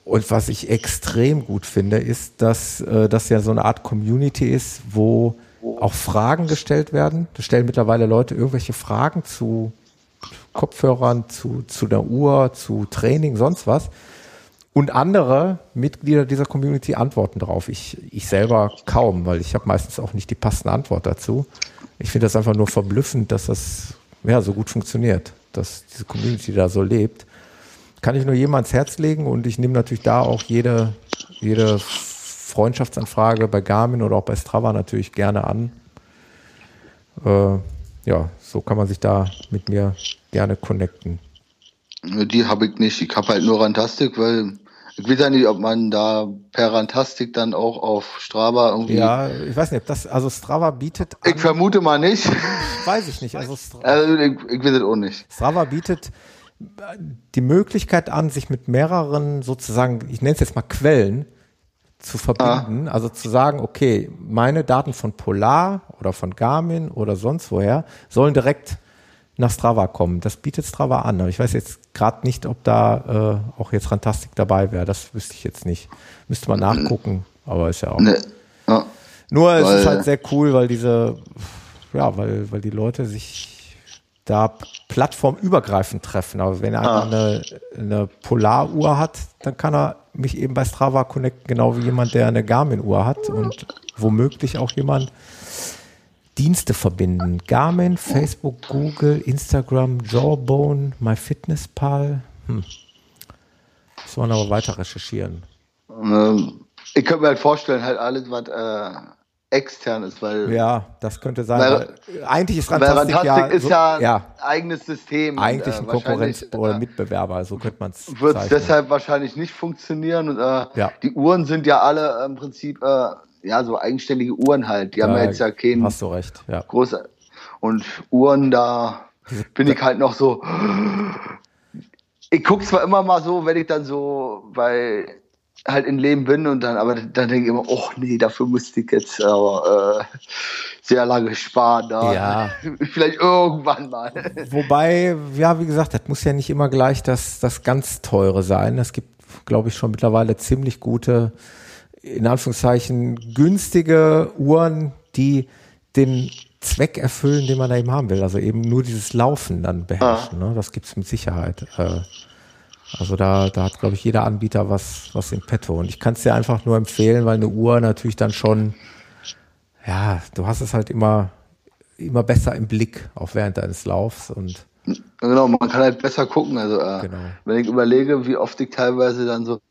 und was ich extrem gut finde, ist, dass äh, das ja so eine Art Community ist, wo auch Fragen gestellt werden. Da stellen mittlerweile Leute irgendwelche Fragen zu Kopfhörern, zu, zu der Uhr, zu Training, sonst was. Und andere Mitglieder dieser Community antworten darauf. Ich, ich selber kaum, weil ich habe meistens auch nicht die passende Antwort dazu. Ich finde das einfach nur verblüffend, dass das ja so gut funktioniert, dass diese Community da so lebt. Kann ich nur jedem ans Herz legen und ich nehme natürlich da auch jede, jede Freundschaftsanfrage bei Garmin oder auch bei Strava natürlich gerne an. Äh, ja, so kann man sich da mit mir gerne connecten. Die habe ich nicht. Ich habe halt nur Rantastik, weil ich weiß ja nicht, ob man da per Rantastik dann auch auf Strava irgendwie. Ja, ich weiß nicht, das, also Strava bietet. An, ich vermute mal nicht. Weiß ich nicht. Also, Strava, also ich, ich weiß es auch nicht. Strava bietet die Möglichkeit an, sich mit mehreren sozusagen, ich nenne es jetzt mal Quellen, zu verbinden. Ah. Also zu sagen, okay, meine Daten von Polar oder von Garmin oder sonst woher sollen direkt nach Strava kommen. Das bietet Strava an. Aber ich weiß jetzt gerade nicht, ob da äh, auch jetzt Rantastik dabei wäre. Das wüsste ich jetzt nicht. Müsste man nachgucken, aber ist ja auch. Nee. Ja. Nur es ist halt sehr cool, weil diese, ja, weil, weil die Leute sich da plattformübergreifend treffen. Aber wenn er ah. eine, eine Polaruhr hat, dann kann er mich eben bei Strava connecten, genau wie jemand, der eine Garmin-Uhr hat und womöglich auch jemand Dienste verbinden. Garmin, Facebook, Google, Instagram, Jawbone, MyFitnessPal. Hm. Muss man aber weiter recherchieren. Ähm, ich könnte mir halt vorstellen, halt alles, was äh, extern ist, weil. Ja, das könnte sein. Weil, eigentlich ist Rantastic, Rantastic ja, ist ja, ja, eigenes System. Eigentlich ein äh, Konkurrenz oder Mitbewerber, so könnte man es Wird es deshalb wahrscheinlich nicht funktionieren. Und, äh, ja. Die Uhren sind ja alle im Prinzip äh, ja so eigenständige Uhren halt. Die ja, haben ja jetzt ja keinen. Hast du recht, ja. Große, und Uhren, da bin ich halt noch so. Ich gucke zwar immer mal so, wenn ich dann so bei halt in Leben bin und dann, aber dann denke ich immer, oh nee, dafür müsste ich jetzt aber äh, sehr lange sparen. Da. Ja. Vielleicht irgendwann mal. Wobei, ja, wie gesagt, das muss ja nicht immer gleich das, das ganz teure sein. Es gibt, glaube ich, schon mittlerweile ziemlich gute, in Anführungszeichen, günstige Uhren, die den Zweck erfüllen, den man da eben haben will. Also eben nur dieses Laufen dann beherrschen. Ah. Ne? Das gibt es mit Sicherheit. Äh, also da, da hat, glaube ich, jeder Anbieter was, was im Petto. Und ich kann es dir einfach nur empfehlen, weil eine Uhr natürlich dann schon, ja, du hast es halt immer, immer besser im Blick, auch während deines Laufs und Genau, man kann halt besser gucken. Also äh, genau. wenn ich überlege, wie oft ich teilweise dann so,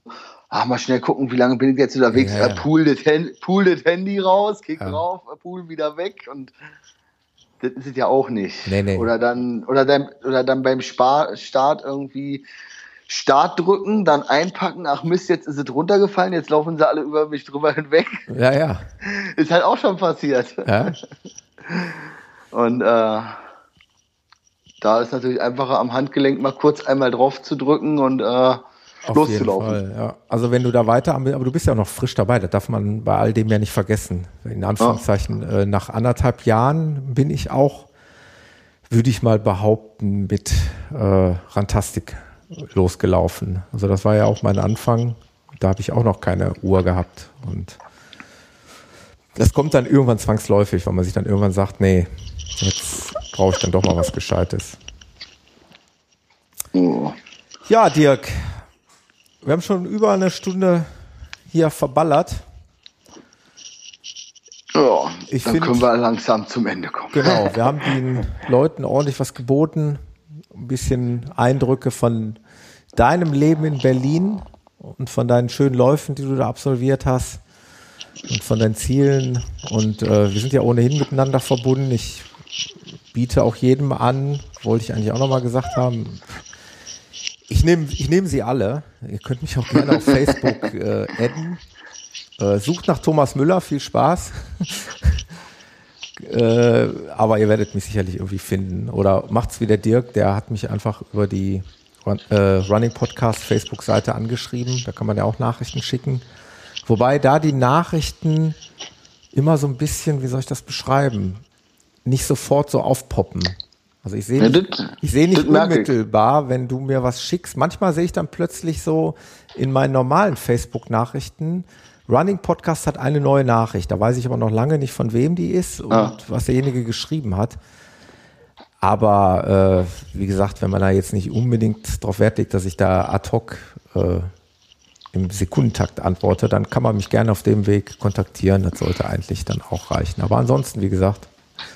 ach mal schnell gucken, wie lange bin ich jetzt unterwegs, ja, ja. Pool, das Handy, pool das Handy raus, kick ja. drauf, pool wieder weg und das ist es ja auch nicht. Nee, nee. Oder dann, oder dann, oder dann beim Spar Start irgendwie Start drücken, dann einpacken, ach Mist, jetzt ist es runtergefallen, jetzt laufen sie alle über mich drüber hinweg. Ja, ja. Ist halt auch schon passiert. Ja. Und äh, da ist natürlich einfacher am Handgelenk mal kurz einmal drauf zu drücken und äh, Auf loszulaufen. Fall, ja. Also wenn du da weiter, aber du bist ja noch frisch dabei, das darf man bei all dem ja nicht vergessen. In Anführungszeichen, ja. äh, nach anderthalb Jahren bin ich auch, würde ich mal behaupten, mit äh, Rantastik losgelaufen. Also das war ja auch mein Anfang. Da habe ich auch noch keine Uhr gehabt. Und das kommt dann irgendwann zwangsläufig, weil man sich dann irgendwann sagt, nee, jetzt brauche ich dann doch mal was Gescheites. Oh. Ja, Dirk, wir haben schon über eine Stunde hier verballert. Ja, ich dann find, können wir langsam zum Ende kommen. Genau, wir haben den Leuten ordentlich was geboten, ein bisschen Eindrücke von deinem Leben in Berlin und von deinen schönen Läufen, die du da absolviert hast und von deinen Zielen. Und äh, wir sind ja ohnehin miteinander verbunden. Ich biete auch jedem an, wollte ich eigentlich auch nochmal gesagt haben, ich nehme ich nehm sie alle. Ihr könnt mich auch gerne auf Facebook äh, adden. Äh, sucht nach Thomas Müller, viel Spaß. äh, aber ihr werdet mich sicherlich irgendwie finden. Oder macht's wie der Dirk, der hat mich einfach über die Run, äh, Running Podcast Facebook-Seite angeschrieben. Da kann man ja auch Nachrichten schicken. Wobei da die Nachrichten immer so ein bisschen, wie soll ich das beschreiben, nicht sofort so aufpoppen. Also ich sehe nicht, ja, ich sehe nicht unmittelbar, wenn du mir was schickst. Manchmal sehe ich dann plötzlich so in meinen normalen Facebook-Nachrichten, Running Podcast hat eine neue Nachricht. Da weiß ich aber noch lange nicht, von wem die ist und ah. was derjenige geschrieben hat. Aber äh, wie gesagt, wenn man da jetzt nicht unbedingt darauf Wert legt, dass ich da ad hoc äh, im Sekundentakt antworte, dann kann man mich gerne auf dem Weg kontaktieren. Das sollte eigentlich dann auch reichen. Aber ansonsten, wie gesagt,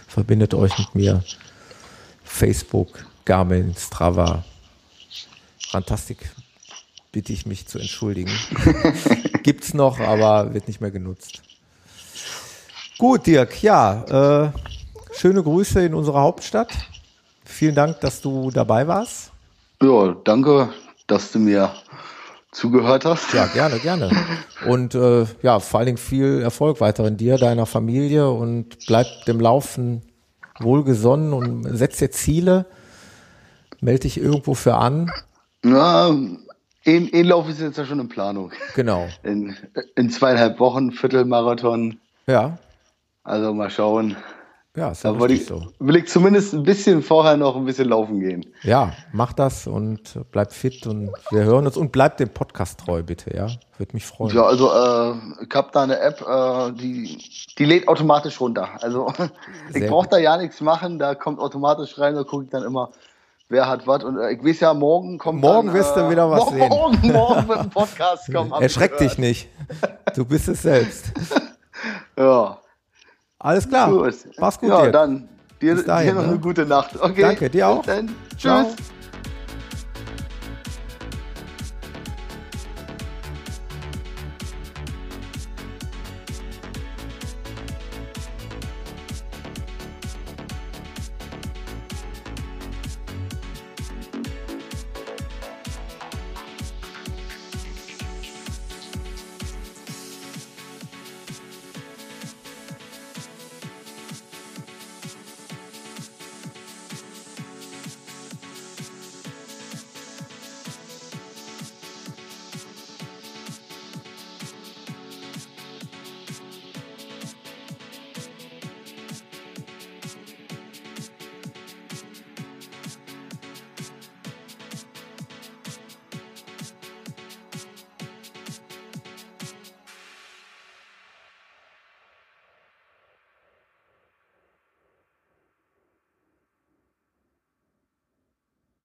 verbindet euch mit mir. Facebook, Garmin, Strava. Fantastik, bitte ich mich zu entschuldigen. Gibt's noch, aber wird nicht mehr genutzt. Gut, Dirk, ja, äh, schöne Grüße in unserer Hauptstadt. Vielen Dank, dass du dabei warst. Ja, danke, dass du mir zugehört hast. Ja, gerne, gerne. Und äh, ja, vor allen Dingen viel Erfolg weiterhin dir, deiner Familie und bleib dem Laufen wohlgesonnen und setz dir Ziele. Melde dich irgendwo für an. Ja, ein, ein Lauf ist jetzt ja schon in Planung. Genau. In, in zweieinhalb Wochen, Viertelmarathon. Ja. Also mal schauen. Ja, ist Da ja richtig ich, so. will ich zumindest ein bisschen vorher noch ein bisschen laufen gehen. Ja, mach das und bleib fit und wir hören uns und bleib dem Podcast treu, bitte, ja. Würde mich freuen. Ja, also äh, ich habe da eine App, äh, die, die lädt automatisch runter. Also ich brauche da ja nichts machen, da kommt automatisch rein, da gucke ich dann immer, wer hat was. Und äh, ich weiß ja, morgen kommt Morgen dann, wirst du äh, wieder was morgen, sehen. Morgen, morgen wird ein Podcast kommen. Erschreck dich nicht. Du bist es selbst. Ja, Alles klar. gut. Mach's gut, Ja, Dirk. dann dir, dir noch ne? eine gute Nacht. Okay. Danke, dir auch. Bis dann. Ciao. Tschüss.